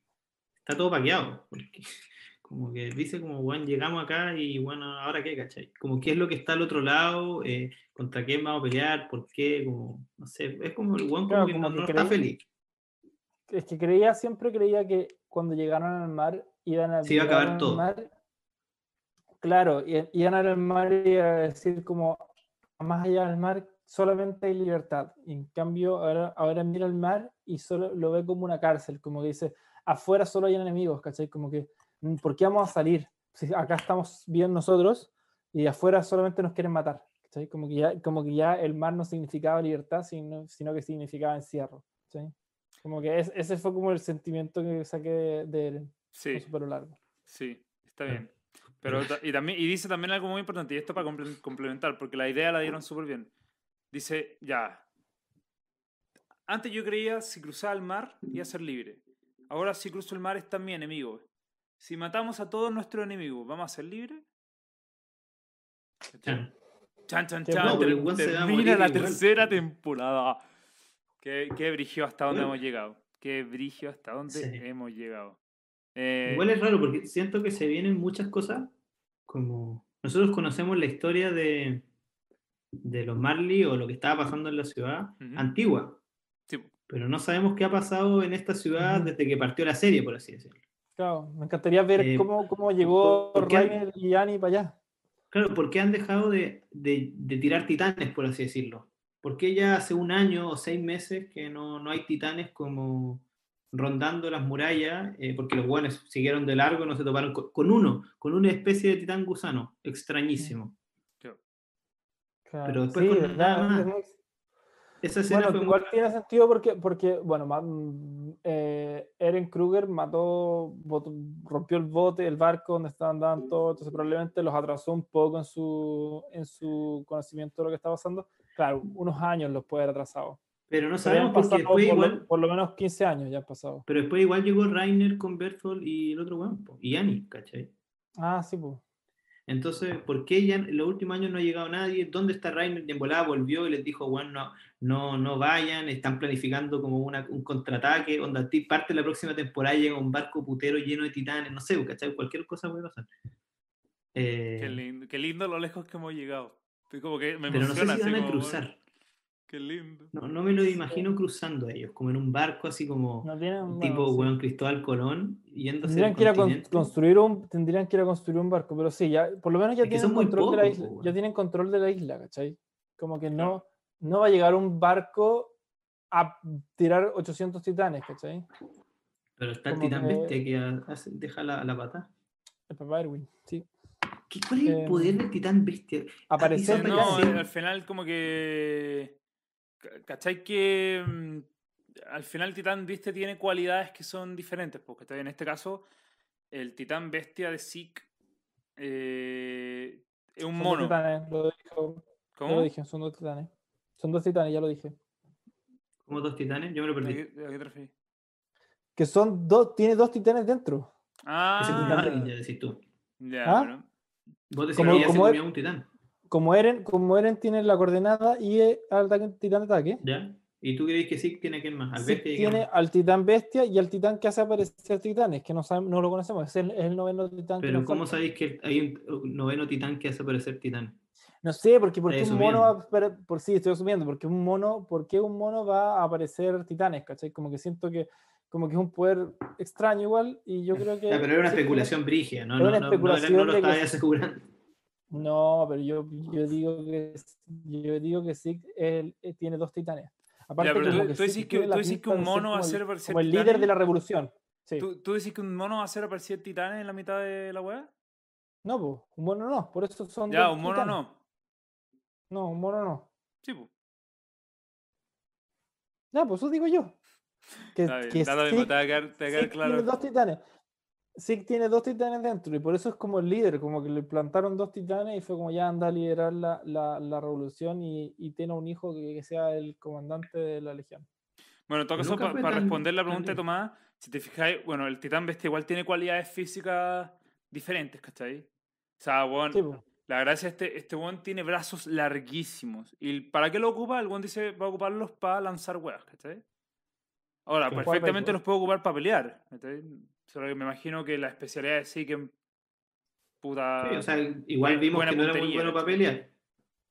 está todo paqueado, porque <laughs> como que dice como, bueno, llegamos acá y bueno, ahora qué, ¿cachai? Como qué es lo que está al otro lado, eh, contra quién vamos a pelear, por qué, como, no sé, es como el buen como Claro, que como no, que no está feliz. Es que creía, siempre creía que cuando llegaron al mar iban a Se iba a acabar todo. mar. Claro, iban al mar y a decir como más allá del mar solamente hay libertad. Y en cambio ahora, ahora mira el mar y solo lo ve como una cárcel, como que dice, afuera solo hay enemigos, ¿cachai? Como que, "Mm, ¿por qué vamos a salir? Si acá estamos bien nosotros y afuera solamente nos quieren matar. ¿cachai? Como que ya, como que ya el mar no significaba libertad, sino, sino que significaba encierro. ¿cachai? Como que es- ese fue como el sentimiento que saqué de, de Eren, Sí. pelo largo. Sí, está bien. Pero y también y dice también algo muy importante, y esto para comple- complementar, porque la idea la dieron súper bien. Dice, ya, antes yo creía si cruzaba el mar iba a ser libre. Ahora si cruzo el mar está mi enemigo. Si matamos a todos nuestros enemigos, ¿vamos a ser libres? Chan. Chan, chan, chan. se va a termina la igual. tercera temporada. Qué, qué brigio hasta dónde Bueno. hemos <clears throat> llegado. Qué brigio hasta dónde Sí. hemos llegado. Eh, Igual es raro porque siento que se vienen muchas cosas como nosotros conocemos la historia de de los Marley o lo que estaba pasando en la ciudad Ujú. antigua. Sí, Pero no sabemos qué ha pasado en esta ciudad Ujú. desde que partió la serie, por así decirlo. Claro, me encantaría ver Eh, cómo, cómo llegó ¿por qué? Rainer y Annie para allá. Claro, ¿por qué han dejado de, de- de tirar titanes, por así decirlo? ¿Por qué ya hace un año o seis meses que no, no hay titanes como rondando las murallas? Eh, porque los buenos siguieron de largo, no se toparon con, con uno, con una especie de titán gusano, extrañísimo. Claro, Pero después sí, con ¿verdad? nada más. Es muy- Esa escena Bueno, fue muy- igual tiene sentido porque, porque bueno, mm, eh, Eren Kruger mató, botó- rompió el bote, el barco donde estaban dando todo, entonces probablemente los atrasó un poco en su, en su conocimiento de lo que está pasando. Claro, unos años los puede haber atrasado. Pero no sabemos porque después por, lo, igual, por lo menos 15 años ya han pasado. pero después igual llegó Rainer con Berthold y el otro weón, y Annie, ¿cachai? Ah, sí, pues. Entonces, ¿por qué ya en los últimos años no ha llegado nadie? ¿Dónde está Rainer? En volada volvió y les dijo, bueno, no, no, no vayan, están planificando como una, un contraataque, onda, parte de la próxima temporada llega un barco putero lleno de titanes, no sé, ¿cachai? Cualquier cosa puede pasar. Eh, Qué lindo, qué lindo lo lejos que hemos llegado. Estoy como que me pero no sé si van a como, cruzar. Qué lindo. No, no me lo imagino cruzando a ellos, como en un barco así como No tienen, tipo, bueno, sí. Cristóbal Colón, yendo hacia Tendrían que, ir a construir un, tendrían que ir a construir un barco, pero sí, ya, por lo menos ya Es tienen control de la isla, weón. ya tienen control de la isla, ¿cachai? Como que no, no va a llegar un barco a tirar 800 titanes, ¿cachai? Pero está el titán que- bestia que hace- deja la, la pata. El papá Erwin, sí. ¿Qué, ¿Cuál es el Em, poder del titán bestia? Aparecer no, al final como que... ca- ¿Cachai que mm, al final el titán bestia tiene cualidades que son diferentes? Porque en este caso el titán bestia de Zeke eh, es un Son dos mono. titanes, lo, dijo, ya ¿Cómo? lo dije, son dos titanes. Son dos titanes, ya lo dije. Como dos titanes, yo me lo ¿A perdí. qué, a qué te refieres? Que son dos, tiene dos titanes dentro. Ese Ah, titán, ya decís tú. ya, ¿Ah? bueno. Vos decís Como- que ya se como comió es- un titán. Como Eren, como Eren tiene la coordenada y el ataque- titán de ataque. ¿Ya? ¿Y tú crees que sí tiene que más? Al Sí, bestia tiene más? al titán bestia y al titán que hace aparecer titanes, que no, sabemos, no lo conocemos, es el, es el noveno titán. Pero ¿cómo falta. sabéis que hay un noveno titán que hace aparecer titán? No sé, porque, porque un mono va por sí, estoy asumiendo, porque un mono, ¿por qué un mono va a aparecer titanes? ¿Cachai? Como que siento que como que es un poder extraño igual, y yo creo que. Pero era una sí, especulación brigia, ¿no? No, una no, no, era- especulación no lo estaba asegurando. No, pero yo, yo digo que yo digo que sí él, eh, tiene dos titanes. Aparte, pero como tú- que tú Zeke decís que- tú decís que un mono va a como el- ser aparecer como el líder de la revolución. Sí. ¿Tú, tú decís que un mono va a hacer aparecer titanes en la mitad de la weá? No, pues, un mono no, por eso son Ya, dos un mono titanes. no. No, un mono no. Sí, pues. Ya, pues eso digo yo. Que, que Zeke- te va a quedar, te va a quedar Zeke claro. tiene dos titanes. Zeke tiene dos titanes dentro y por eso es como el líder, como que le plantaron dos titanes y fue como ya anda a liderar la, la, la revolución y, y tiene un hijo que, que sea el comandante de la legión. Bueno, en todo caso, para tan- responder la pregunta de. Tomás, si te fijáis, bueno, el titán bestia igual tiene cualidades físicas diferentes, ¿cachai? O sea, weón, Sí, pues. la gracia es este, este weón tiene brazos larguísimos. ¿Y para qué lo ocupa? El weón dice, va a ocuparlos para lanzar weas, ¿cachai? Ahora, perfectamente los puede ocupar para pelear. Solo que me imagino que la especialidad de sí que puta... Sí, o sea, igual vimos que no era muy puntería, bueno para pelear.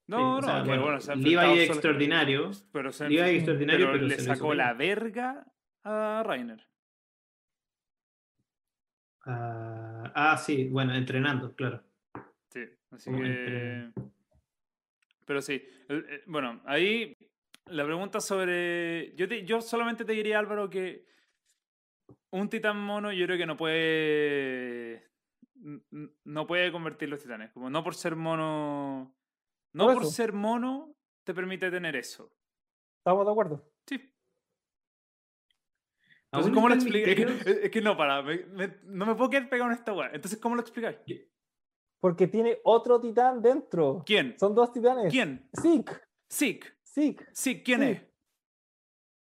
no, Sí, no, o sea, bueno, se Levi solo- extraordinario. pero se Levi extraordinario, pero pero, le sacó la verga a Rainer. Ah, ah, sí, bueno, entrenando, claro. Sí, así Como que... Pero sí, eh, bueno, ahí la pregunta sobre... Yo, te- yo solamente te diría, Álvaro, que un titán mono yo creo que no puede... No puede convertir los titanes. Como no por ser mono... No Por ser mono te permite tener eso. ¿Estamos de acuerdo? Sí. Entonces, ¿cómo lo explicas? Es que, es no, para, me- me- no me puedo quedar pegado en esta weá. Entonces, ¿cómo lo explicáis? Porque tiene otro titán dentro. ¿Quién? Son dos titanes. ¿Quién? Zeke. Zeke. Zeke, ¿quién Sí. es?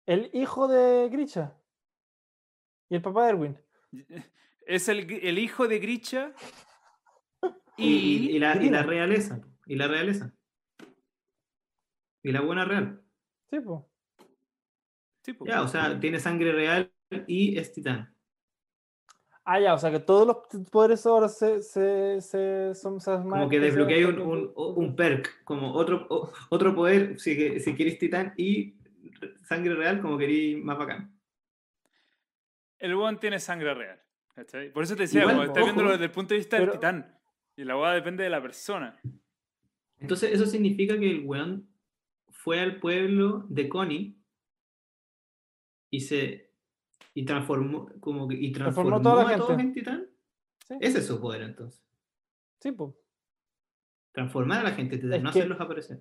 El hijo de Grisha. Y el papá de Erwin. <laughs> Es el, el hijo de Grisha Y, y- y la, y la realeza. Y la realeza. Y la buena real. Sí, pues. Sí, po. Ya, o sea, tiene sangre real y es titán. Ah, ya, o sea que todos los poderes ahora se, se, se son Como que desbloqueáis un, un, un perk, como otro, otro poder, si, si queréis titán y sangre real, como queréis más bacán. El weón tiene sangre real. ¿cachai? Por eso te decía, Igual, como estás ojo, viéndolo desde el punto de vista del titán. Y la weá depende de la persona. Entonces, eso significa que el weón fue al pueblo de Connie y se y transformó como que y Transformó transformó, toda la a todos gente. en titán. Sí, Ese es su poder entonces. sí, pues. Transformar a la gente titán, Es no que- hacerlos aparecer.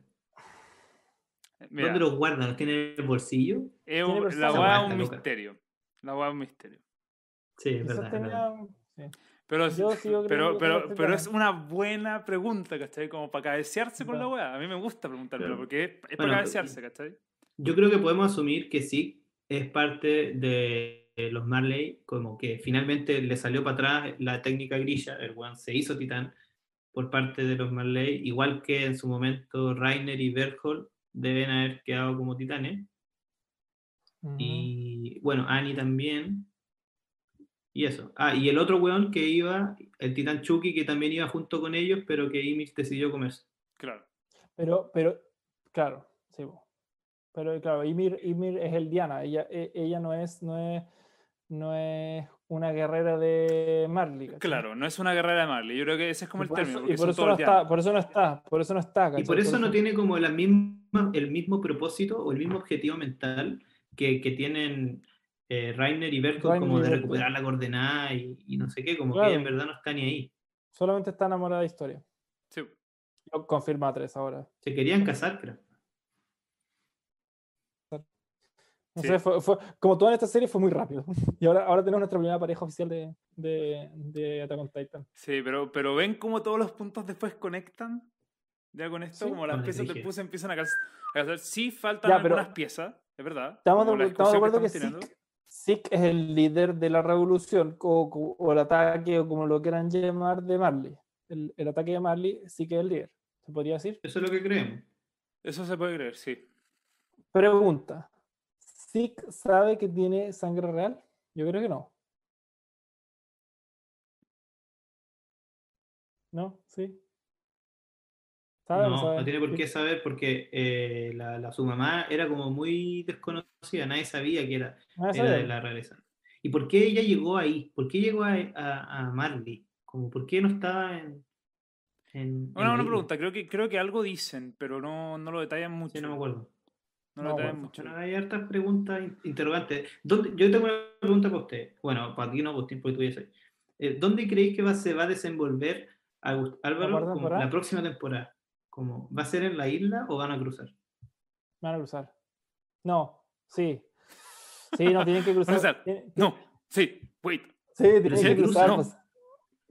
Mira, ¿Dónde los guardan? ¿Los tiene en el bolsillo? es tiene un- la Esa es un loca. misterio. La weá es un misterio. Sí, es verdad. verdad. tenía- sí. Pero, Yo sigo pero, pero, pero es una buena pregunta, ¿cachai? Como para cabecearse con la weá. A mí me gusta preguntármelo Claro. porque es, es para Bueno, cabecearse, ¿cachai? Yo creo que podemos asumir que sí es parte de los Marley, como que finalmente le salió para atrás la técnica grilla, el weón se hizo titán por parte de los Marley, igual que en su momento Rainer y Berthold deben haber quedado como titanes, y bueno, Annie también, y eso. Ah, y el otro weón que iba, el titán Chucky, que también iba junto con ellos, pero que Ymir decidió comerse. Claro. Pero, pero, claro, sí. Pero claro, Ymir, Ymir es el Diana. Ella, e- ella no es, no es, no es una guerrera de Marley. ¿cachai? Claro, no es una guerrera de Marley. Yo creo que ese es como Y el por término. eso- y por eso, no está, por eso no está, por eso no está. Y por eso no tiene como la misma, el mismo propósito o el mismo objetivo mental que, que tienen eh, Rainer y Rainer como de recuperar la coordenada y, y no sé qué, como Claro. que en verdad no está ni ahí. Solamente está enamorada de historia. Sí. Lo confirma tres ahora. Se querían casar, creo. No Sí. sé, fue, fue- como toda esta serie fue muy rápido. <laughs> Y ahora, ahora tenemos nuestra primera pareja oficial de, de, de Attack on Titan. Sí, pero, pero ven cómo todos los puntos después conectan. Ya con esto, Sí. como las piezas de dije. puzzle empiezan a casar. Sí, faltan Ya, pero- algunas piezas, es verdad. Estamos de, estamos acuerdo que Zeke es el líder de la revolución o, o- o el ataque o como lo quieran llamar de Marley. El, el ataque de Marley sí que es el líder. ¿Se podría decir? Eso es lo que creemos. Eso se puede creer, sí. Pregunta. ¿Zeke sabe que tiene sangre real? Yo creo que no. ¿No? ¿Sí? ¿Sabe o No, sabe? no tiene por qué saber porque eh, la, la- su mamá era como muy desconocida, nadie sabía que era, era de la realeza. ¿Y por qué ella llegó ahí? ¿Por qué llegó a, a, a Marley? Como, ¿Por qué no estaba en... en en Una pregunta, creo que, creo que algo dicen, pero no, no lo detallan mucho. Sí, no me acuerdo. No lo No, detallan bueno, mucho. Bueno, hay hartas preguntas in- interrogantes. ¿Dónde- yo tengo una pregunta para usted. Bueno, para ti no, pues tiempo tú ya sabes. Eh, ¿Dónde creéis que va, se va a desenvolver Álvaro como la próxima temporada? Como, ¿Va a ser en la isla o van a cruzar? Van a cruzar. No, sí. Sí, no, tienen que <laughs> cruzar. No, sí, wait. Sí, tienen si que cruzar. no. pues.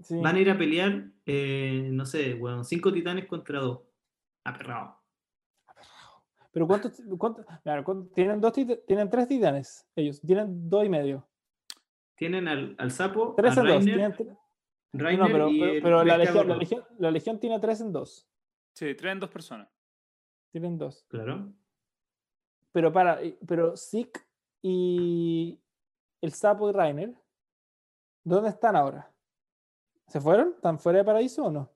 Sí. Van a ir a pelear, eh, no sé, bueno, cinco titanes contra dos. Aperrado. Pero ¿cuántos? cuántos- mira, ¿cuántos- tienen, dos tit- tienen tres titanes. Ellos tienen dos y medio. Tienen al, al sapo, Tres a en dos. Rainer, tienen tre- no, pero, y pero- la, legión, la, legión, la legión tiene tres en dos. Sí, traen dos personas. Tienen dos. Claro. Pero para, y- pero Zeke y el sapo y Rainer, ¿dónde están ahora? ¿Se fueron? ¿Están fuera de paraíso o no?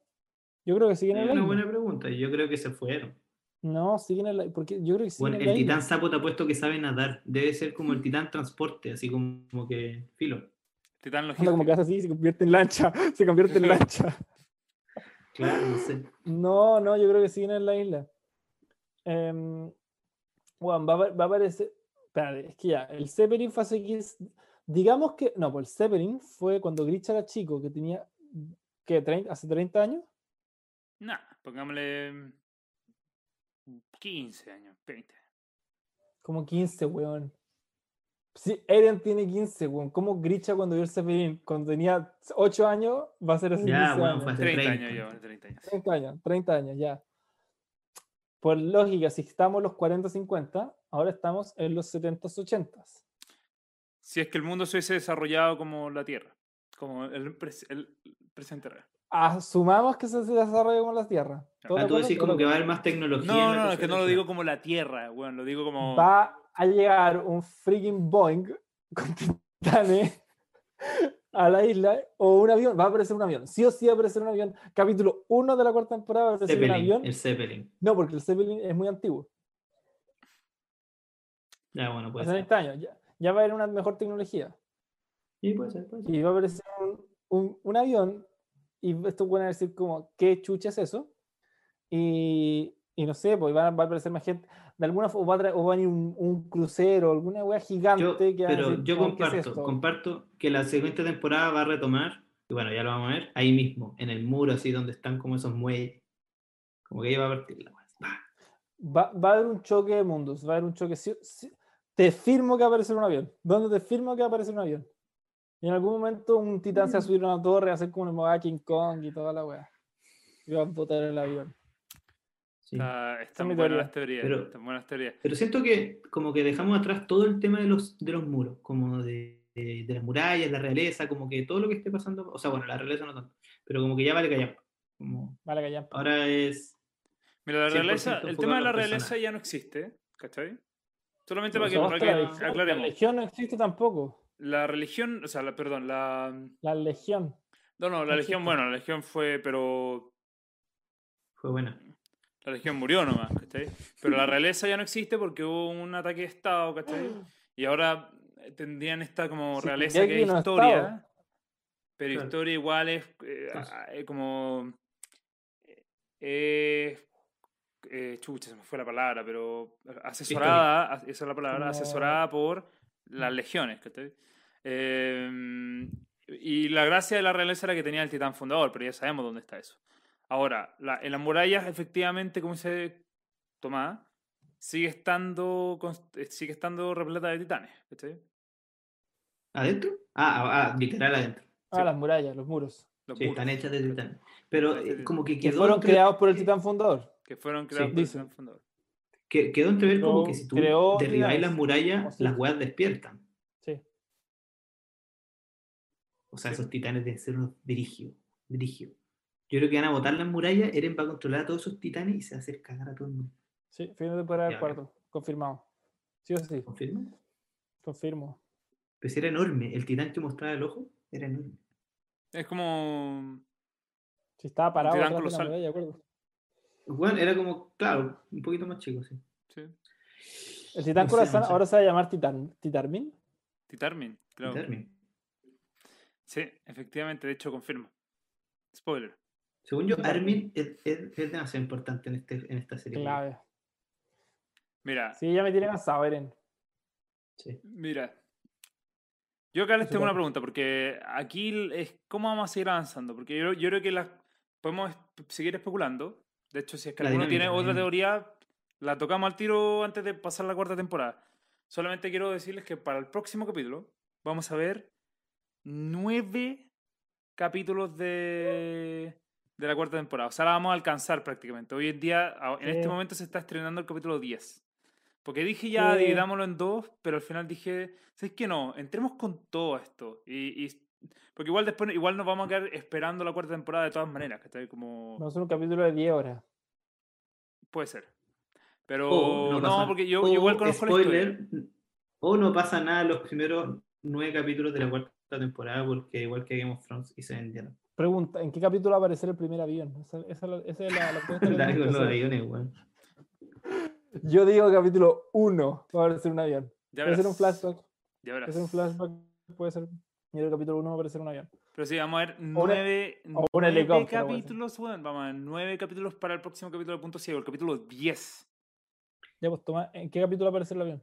Yo creo que siguen en Es una buena pregunta. Yo creo que se fueron. No, siguen en la porque yo creo que siguen Bueno, en el la isla. titán sapo te ha puesto que sabe nadar. Debe ser como el titán transporte, así como, como que filo. Titán Anda como logístico. que hace así, se convierte en lancha, <laughs> se convierte en lancha. Claro, no sé. No, no, yo creo que siguen en la isla. Em, bueno, va, a apar- va a aparecer. Espérate, es que ya, el Zeppelin fue hace 15 Digamos que. No, pues el Zeppelin fue cuando Gritch era chico, que tenía. ¿Qué? 30, ¿Hace 30 años? Nah, pongámosle 15 años, 20. Como 15, weón. Sí, Eren tiene 15, weón. ¿Cómo Gritcha cuando vio el Zeppelin? Cuando tenía 8 años, va a ser así. Ya, 15 bueno, años. fue hace 30 30. años yo, 30 años. 30 años, 30 años, ya. Por lógica, si estamos en los 40, 50, ahora estamos en los 70, 80. Si es que el mundo se hubiese desarrollado como la Tierra, como el, pres- el presente real. Asumamos que se desarrolla como la Tierra. ¿Todos de Ah, tú decís ¿Todos como que va a haber más tecnología. No, no, no, es que no lo digo como la Tierra, bueno, lo digo como... Va a llegar un freaking Boeing <laughs> con titanes a la isla o un avión, va a aparecer un avión. Sí o sí va a aparecer un avión. Capítulo 1 de la cuarta temporada va a aparecer un avión. el Zeppelin. No, porque el Zeppelin es muy antiguo. Ya, bueno, puede Hace ser. 30 años. Ya, ya va a haber una mejor tecnología. Sí, puede ser, puede ser. Y va a aparecer un, un- un avión. Y esto van a decir como, ¿qué chucha es eso? Y, y no sé, pues va, a- va a aparecer más gente. De alguna forma, o va a, venir un, un crucero, alguna wea gigante Yo, que van pero decir, yo ¿qué es comparto, comparto que la siguiente temporada va a retomar, y bueno, ya lo vamos a ver, ahí mismo, en el muro, así donde están como esos muelles. Como que ahí va a partir la wea. Va, va a haber un choque de mundos, va a haber un choque. sí- sí- te firmo que va a aparecer un avión. ¿Dónde te firmo que va a aparecer un avión? Y en algún momento un titán se va a subir a una torre, a hacer como una moda King Kong y toda la wea. Y va a botar el avión. Sí. Está, es están mi buenas teoría. las teorías. Pero- están buenas teorías. Pero siento que como que dejamos atrás todo el tema de los, de los muros, como de, de, de las murallas, la realeza, como que todo lo que esté pasando, o sea, bueno, la realeza no tanto, pero como que ya vale callar. Como Vale, ya. ahora es... Mira, la 100% realeza, el tema de la realeza ya no existe, ¿cachai? Solamente No, para que, para que la, legión, la aclaremos. legión no existe tampoco. La religión, o sea, la, perdón, la... La legión. No, no, la legión, bueno, la legión fue, pero Fue buena. la legión murió nomás, ¿cachai? Pero la realeza ya no existe porque hubo un ataque de Estado, ¿cachai? <gasps> Y ahora tendrían esta como Sí, realeza que que es historia, estado. pero Claro. historia igual es eh, Entonces- a- eh, como... eh, eh, chucha, se me fue la palabra, pero asesorada, esa es la palabra, Como- asesorada por las legiones, ¿cachai? Eh, y la gracia de la realeza era que tenía el titán fundador, pero ya sabemos dónde está eso. Ahora, la- en las murallas, efectivamente, como dice Tomás, sigue estando, eh, sigue estando repleta de titanes, ¿cachai? ¿Adentro? Ah, ah, ah, literal adentro. Ah, Sí. las murallas, los muros. Los Sí, muros, están hechas de titán. Pero eh, como que Que quedó fueron entre- creados por el titán fundador. que fueron creados por el dicen. titán fundador. que- quedó entrever como que si tú derribáis las murallas, sí. las weas despiertan. O sea, esos titanes deben ser unos dirigios. dirigios. Yo creo que van a botar las murallas, Eren va a controlar a todos esos titanes y se va a hacer cagar a todo el mundo. Sí, fin de temporada del cuarto. Confirmado. Sí o sí, ¿Confirma? confirmo. Pues era enorme. El titán que mostraba el ojo era enorme. Es como... Si estaba parado titán de la colosal. muralla, de acuerdo. Bueno, era como, claro, un poquito más chico, sí. Sí, El titán <laughs> No sé, corazón no sé. ahora se va a llamar titán, Titarmin. Titarmin, creo. Titán. Sí, efectivamente, de hecho confirmo. Spoiler. Según yo. Armin es, es, es demasiado importante en, este, en esta serie. Clave. Mira, Sí, ya me tiene cansado, Eren. Sí. mira. Yo acá les tengo una pregunta, porque aquí es cómo vamos a seguir avanzando, porque yo, yo creo que las podemos seguir especulando. De hecho, si es que La alguno dinámica, tiene otra teoría, la tocamos al tiro antes de pasar la cuarta temporada. Solamente quiero decirles que para el próximo capítulo vamos a ver nueve capítulos de, de la cuarta temporada. O sea, la vamos a alcanzar prácticamente. Hoy en día, en este Sí. momento se está estrenando el capítulo 10. Porque dije ya, Sí. dividámoslo en dos, pero al final dije, ¿sabes qué no? Entremos con todo esto. Y, y- porque igual después igual nos vamos a quedar esperando la cuarta temporada de todas maneras, que está como... Vamos a hacer un capítulo de 10 horas. Puede ser. Pero O no, porque yo, igual conozco la historia. spoiler, O no pasa nada los primeros nueve capítulos de la cuarta temporada, porque igual que Game of Thrones y se vendieron. Pregunta, ¿en qué capítulo va a aparecer el primer avión? Esa, esa es la- esa es la, la <laughs> pregunta Largo los aviones, weón. Yo digo capítulo 1 va a aparecer un avión. Ya Puede ser un flashback. ya Puede verás. ser un flashback. Puede ser. Creo que capítulo 1 va a aparecer un avión. Pero sí, vamos a ver nueve, o un nueve helicóptero, puede ser. capítulos, weón. Vamos a ver nueve capítulos para el próximo capítulo de Punto Ciego, el capítulo 10. Ya, pues toma, ¿en qué capítulo va a aparecer el avión?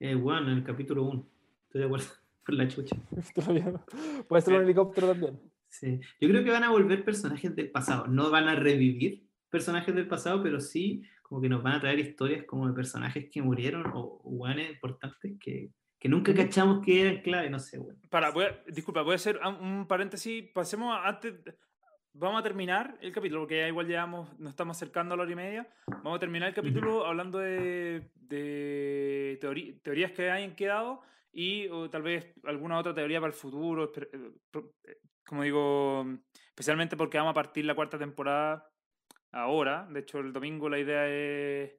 Eh, weón, en el capítulo 1. Estoy de acuerdo por la chucha. <laughs> Puede ser un helicóptero también. Sí. Yo creo que van a volver personajes del pasado. No van a revivir personajes del pasado, pero sí como que nos van a traer historias como de personajes que murieron o weones importantes que, que nunca cachamos que eran clave, no sé, weón. Para, voy a- disculpa, voy a hacer un, paréntesis. Pasemos a- antes. Vamos a terminar el capítulo, porque ya igual llevamos, nos estamos acercando a la hora y media. Vamos a terminar el capítulo hablando de, de teorí- teorías que hayan quedado y o tal vez alguna otra teoría para el futuro. eh, eh, Como digo, especialmente porque vamos a partir la cuarta temporada ahora. De hecho, el domingo la idea es,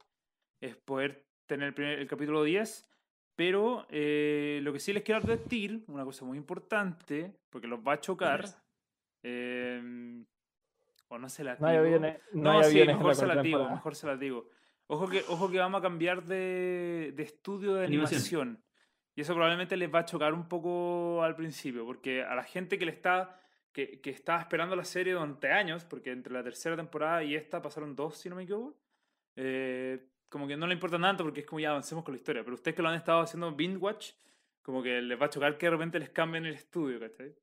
es poder tener el, primer- el capítulo 10. Pero eh, lo que sí les quiero advertir, una cosa muy importante, porque los va a chocar. eh, o no se la No hay digo. aviones, no No, sí, mejor se las digo, mejor se las digo. Ojo que, ojo que vamos a cambiar de, de estudio de Animación. Y eso probablemente les va a chocar un poco al principio, porque a la gente que le está que, que estaba esperando la serie durante años, porque entre la tercera temporada y esta pasaron dos, si no me equivoco, eh, como que no le importa tanto porque es como ya avancemos con la historia. Pero ustedes que lo han estado haciendo binge watch, como que les va a chocar que de repente les cambien el estudio, ¿cachai?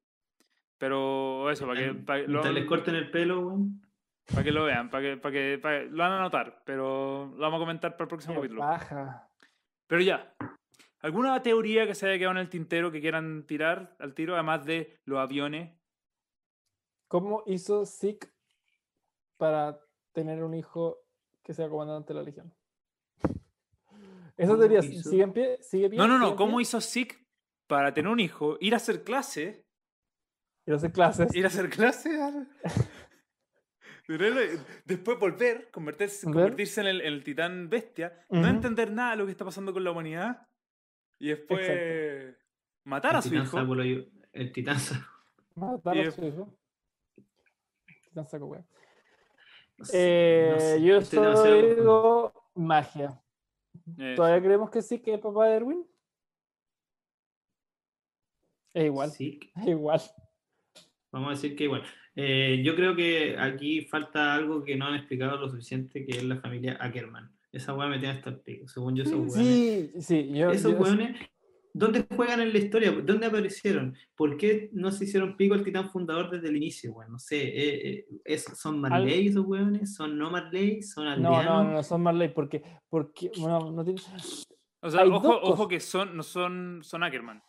Pero eso, para que, para, que lo- les corten el pelo, weón. para que lo vean, para que, para que, para que- lo van a notar, pero lo vamos a comentar para el próximo Qué capítulo. paja. Pero ya, ¿alguna teoría que se haya quedado en el tintero que quieran tirar al tiro, además de los aviones? ¿Cómo hizo Zeke para tener un hijo que sea comandante de la legión? <laughs> Esa ¿Cómo teoría hizo? sigue en pie, sigue pie. No, no, no, ¿cómo pie? hizo Zeke para tener un hijo, ir a hacer clase, Ir a hacer clases. ir a hacer clase, al- <laughs> Tenerlo- después volver, convertirse, Ver. convertirse en el, en el titán bestia, no entender nada de lo que está pasando con la humanidad y después matar a su hijo. El titán. Matar Y a su hijo. Titán saco. No sé, Eh, no sé, yo estoy demasiado confundido. digo, magia. Eh, ¿Todavía creemos que sí que es el papá de Erwin? Es igual, Sí, <laughs> es igual. Vamos a decir que igual. Eh, yo creo que aquí falta algo que no han explicado lo suficiente, que es la familia Ackerman. Esa weá me tiene hasta el pico. Según yo, esos weones. Sí, sí, yo, esos yo- weones, ¿dónde juegan en la historia? ¿Dónde aparecieron? ¿Por qué no se hicieron pico al titán fundador desde el inicio? Bueno, no sé. eh, eh, es- ¿Son Marley esos weones? ¿Son no Marley? ¿son no, aldeanos? no, no, no son Marley, porque, porque bueno, no tiene, o sea, hay ojo, ojo que son, no son, son Ackerman.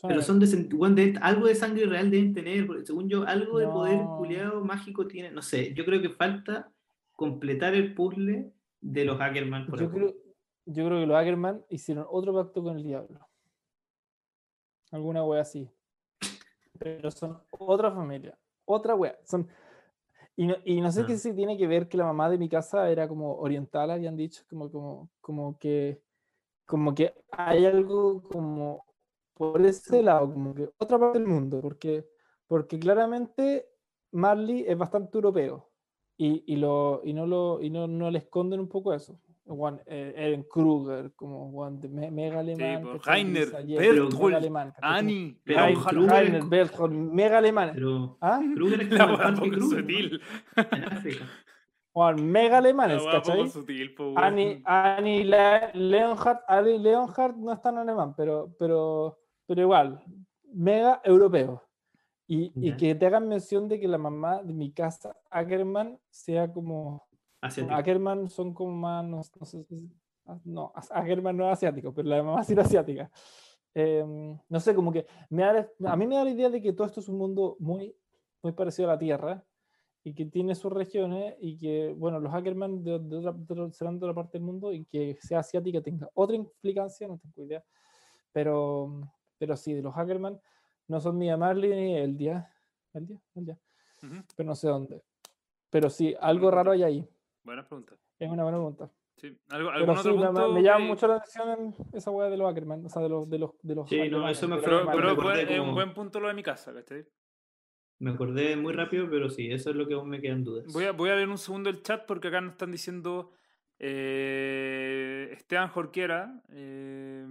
Pero son de, weón, de- algo de sangre real deben tener, porque según yo, algo de poder culiado mágico tiene. No sé, yo creo que falta completar el puzzle de los Ackerman. Por yo, creo, yo creo que los Ackerman hicieron otro pacto con el diablo. Alguna wea así. Pero son otra familia. Otra wea. Son... Y, no, y no sé Ah. qué si tiene que ver que la mamá de mi casa era como oriental, habían dicho, como, como, como que como que hay algo como por ese lado, como que otra parte del mundo, porque, porque claramente Marley es bastante europeo y, y, lo, y, no, lo, y no, no le esconden un poco eso. Juan, eh, Eren Kruger, como Juan de me- mega alemán. ¿cachai? Heiner, Berthold, mega alemán, Leon Heiner, es Berthold, mega alemanes. Pero ¿Ah? Kruger es La como poco Kruger, sutil. Juan, mega La alemanes, poco ¿cachai? sutil, po. Annie, Annie Le- Leonhardt, no está en alemán, pero, pero, pero igual, mega europeo. Y, y que te hagan mención de que la mamá de mi casa, Ackerman, sea como. Asiático. Ackerman son como más. No, no sé si- ah, no, Ackerman no es asiático, pero la mamá sí era asiática. Em, no sé, como que me da- a mí me da la idea de que todo esto es un mundo muy, muy parecido a la Tierra y que tiene sus regiones y que, bueno, los Ackerman de, de otra, de serán de otra parte del mundo y que sea asiática tenga otra implicancia, no tengo idea. Pero, pero sí, de los Ackerman no son ni a Marley ni el día, el día, el día, pero no sé dónde. Pero sí, algo Buena raro pregunta. hay ahí. Buena pregunta. Es una buena pregunta. Sí. ¿Algo, Pero ¿Algún sí, otro me, punto? me- me llama que- mucho la atención en esa weá de los Ackerman, o sea, de los, de los, de los Sí, no, eso me Pero, pero fue- es un buen punto lo de mi casa, ¿cachai? Me acordé muy rápido, pero sí, eso es lo que aún me quedan dudas. Voy a, voy a leer un segundo el chat porque acá nos están diciendo eh, Esteban Jorquera eh,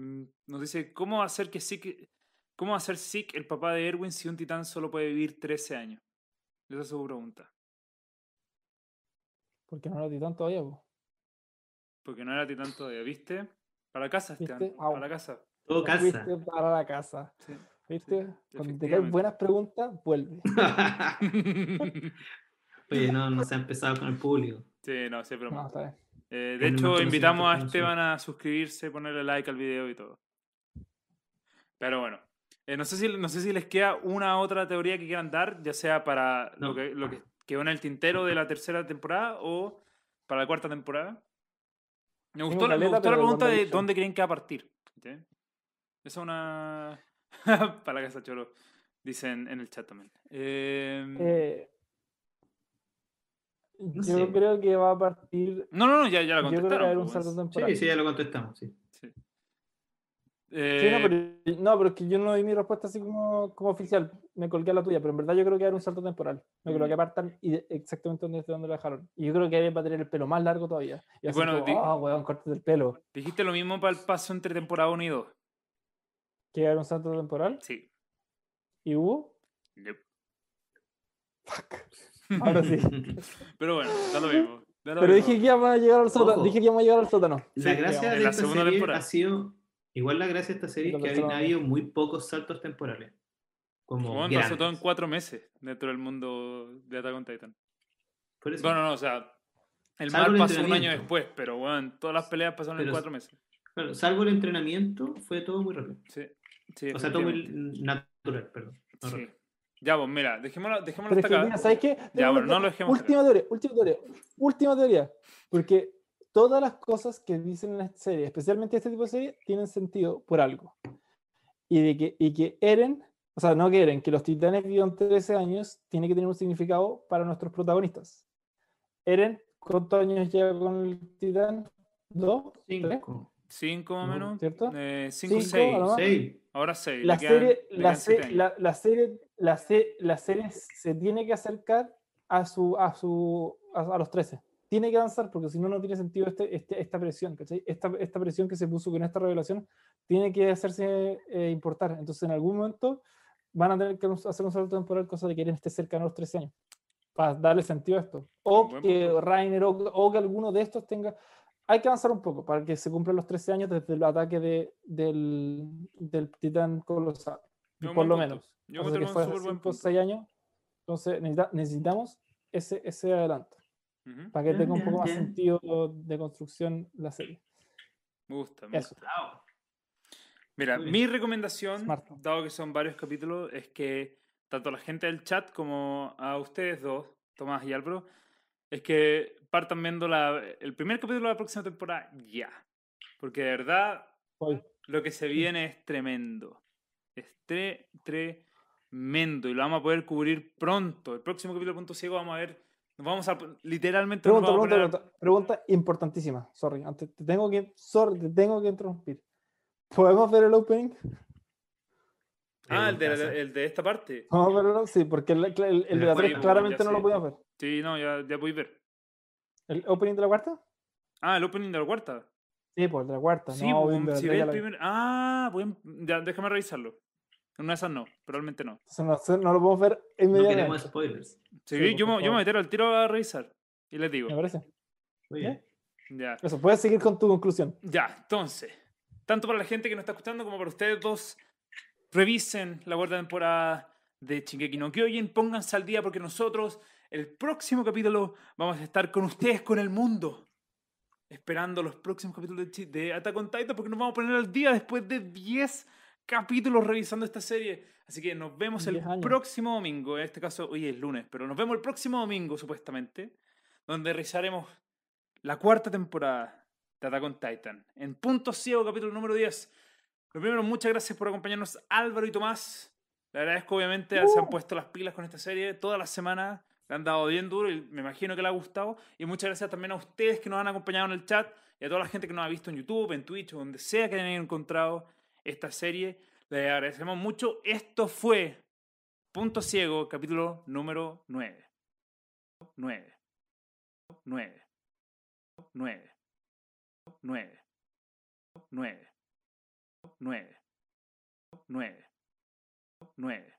nos dice ¿cómo hacer que Zeke, cómo hacer Zeke el papá de Erwin si un titán solo puede vivir 13 años? Esa es su pregunta. Porque no era titán todavía, po. Porque no era titán todavía, ¿viste? Para la casa, Esteban. ¿Viste? Para casa. Todo casa. Fuiste para la casa. Sí. ¿Viste? Sí, Cuando te caen buenas preguntas, vuelve. <laughs> Oye, no, no se ha empezado con el público. sí, no, broma. No, está bien. Eh, de hecho, invitamos a Esteban a suscribirse, ponerle like al video y todo. Pero bueno, eh, no, sé si, no sé si les queda una otra teoría que quieran dar, ya sea para No. lo, que, lo que quedó en el tintero de la tercera temporada o para la cuarta temporada. Me gustó, la- me gustó la pregunta de dónde creen que va a partir. ¿sí? Esa es una... <laughs> para la casa choro, dicen en el chat también. Eh, Eh, No yo creo que va a partir. no, no, no, ya, ya la Yo creo que va a contestaron. haber un salto bueno. temporal. Sí, sí, ya lo contestamos. Sí. Eh, Sí, no, pero, no, pero es que yo no di mi respuesta así como, como oficial. Me colgué a la tuya, pero en verdad yo creo que era un salto temporal. Me Mm. coloqué a Partan y de- exactamente donde, donde lo dejaron. Y yo creo que va a tener el pelo más largo todavía. Y Y así bueno, ah, weón, cortes el pelo. Dijiste lo mismo para el paso entre temporada 1 y 2. Que era un salto temporal. Sí. Y hubo. Yep. Ahora sí. <laughs> Pero bueno, da lo mismo. Pero mismo. dije que íbamos a llegar al sótano. Dije que íbamos a llegar al sótano. La Sí, gracia de la esta segunda serie temporada. ha sido, igual la gracia de esta serie es que tercera ha habido muy pocos saltos temporales. Como Bueno, pasó todo en cuatro meses dentro del mundo de Attack on Titan. Por eso. Bueno, no, o sea, el Salvo mal el pasó un año después, pero bueno, todas las peleas pasaron en Pero- cuatro meses. Claro, salvo el entrenamiento, fue todo muy rápido. Sí, sí, O sea, todo muy natural, perdón. no Sí. Ya, pues mira, dejémoslo, dejémoslo hasta que, acá. mira, ¿sabes qué? Tengo bueno, no lo dejemos Última teoría, última teoría, última teoría. Porque todas las cosas que dicen en esta serie, especialmente este tipo de serie, tienen sentido por algo. Y, de que, y que Eren, o sea, no que Eren, que los titanes vivan 13 años, tiene que tener un significado para nuestros protagonistas. Eren, ¿cuántos años lleva con el titán? ¿Dos? ¿Tres? Cinco. Cinco más o No, menos. ¿Cierto? Eh, cinco, Cinco, seis. Ahora seis. la quedan- serie, la, se- la, la serie, la, se- la serie se tiene que acercar a su, a su, a, a los 13. Tiene que avanzar porque si no, no tiene sentido este, este- esta presión, ¿cachai? Esta, esta presión que se puso con esta revelación tiene que hacerse eh, importar. Entonces, en algún momento van a tener que hacer un salto temporal, cosa de que Eren esté cercano a los 13 años, para darle sentido a esto. O que. Rainer o, o que alguno de estos tenga... Hay que avanzar un poco para que se cumplan los 13 años desde el ataque de, del, del titán colosal. Por lo punto. menos. Yo Cosa encuentro que fue hace buen 5 o punto. 6 años. Entonces necesita- necesitamos ese, ese adelanto Para que tenga un poco más sentido de construcción la serie. Me gusta. me Eso. gusta. Mira, mi recomendación, Smart. dado que son varios capítulos, es que tanto a la gente del chat como a ustedes dos, Tomás y Álvaro, es que partan viendo la, el primer capítulo de la próxima temporada ya. Porque de verdad Hoy. lo que se viene es tremendo. Es tre- tremendo. Y lo vamos a poder cubrir pronto. El próximo capítulo de Punto Ciego vamos a ver. Nos vamos a literalmente nos Pregunta, vamos pregunta, a- pregunta, pregunta importantísima. Sorry, antes te tengo que, sorry, te tengo que interrumpir. ¿Podemos ver el opening? Ah, el de, Preguntaza. el de esta parte. ¿Podemos verlo? Sí, porque el, el, el de la Después, tres bueno, claramente ya no lo podíamos ver. Sí, no, ya, ya podéis ver. ¿El opening de la cuarta? Ah, el opening de la cuarta. Sí, pues el de la cuarta. Sí, no, pues, el de la si tres ve el primer. Ah, buen- ya, déjame revisarlo. En una de esas no, probablemente no. No, no lo podemos ver No queremos inmediatamente. spoilers. Sí, Sí, yo, me, yo me voy a favor. meter al tiro a revisar. Y les digo. Me parece. Muy ¿Ya? bien. Ya. Eso, puedes seguir con tu conclusión. Ya, entonces. Tanto para la gente que nos está escuchando como para ustedes dos, revisen la cuarta temporada de Shingeki no Kyojin. Pónganse al día porque nosotros, el próximo capítulo, vamos a estar con ustedes, con el mundo. Esperando los próximos capítulos de, de Attack on Titan porque nos vamos a poner al día después de 10 capítulos revisando esta serie. Así que nos vemos el 10 años. próximo domingo. En este caso, hoy es lunes, pero nos vemos el próximo domingo, supuestamente, donde revisaremos la cuarta temporada de Attack on Titan. En Punto Ciego, capítulo número 10. Lo primero, muchas gracias por acompañarnos, Álvaro y Tomás. Le agradezco, obviamente, se han puesto las pilas con esta serie toda la semana. Le han dado bien duro y me imagino que le ha gustado. Y muchas gracias también a ustedes que nos han acompañado en el chat y a toda la gente que nos ha visto en YouTube, en Twitch o donde sea que hayan encontrado esta serie. Les agradecemos mucho. Esto fue Punto Ciego, capítulo número 9. 9. 9. 9. 9. 9. 9. 9. 9. 9.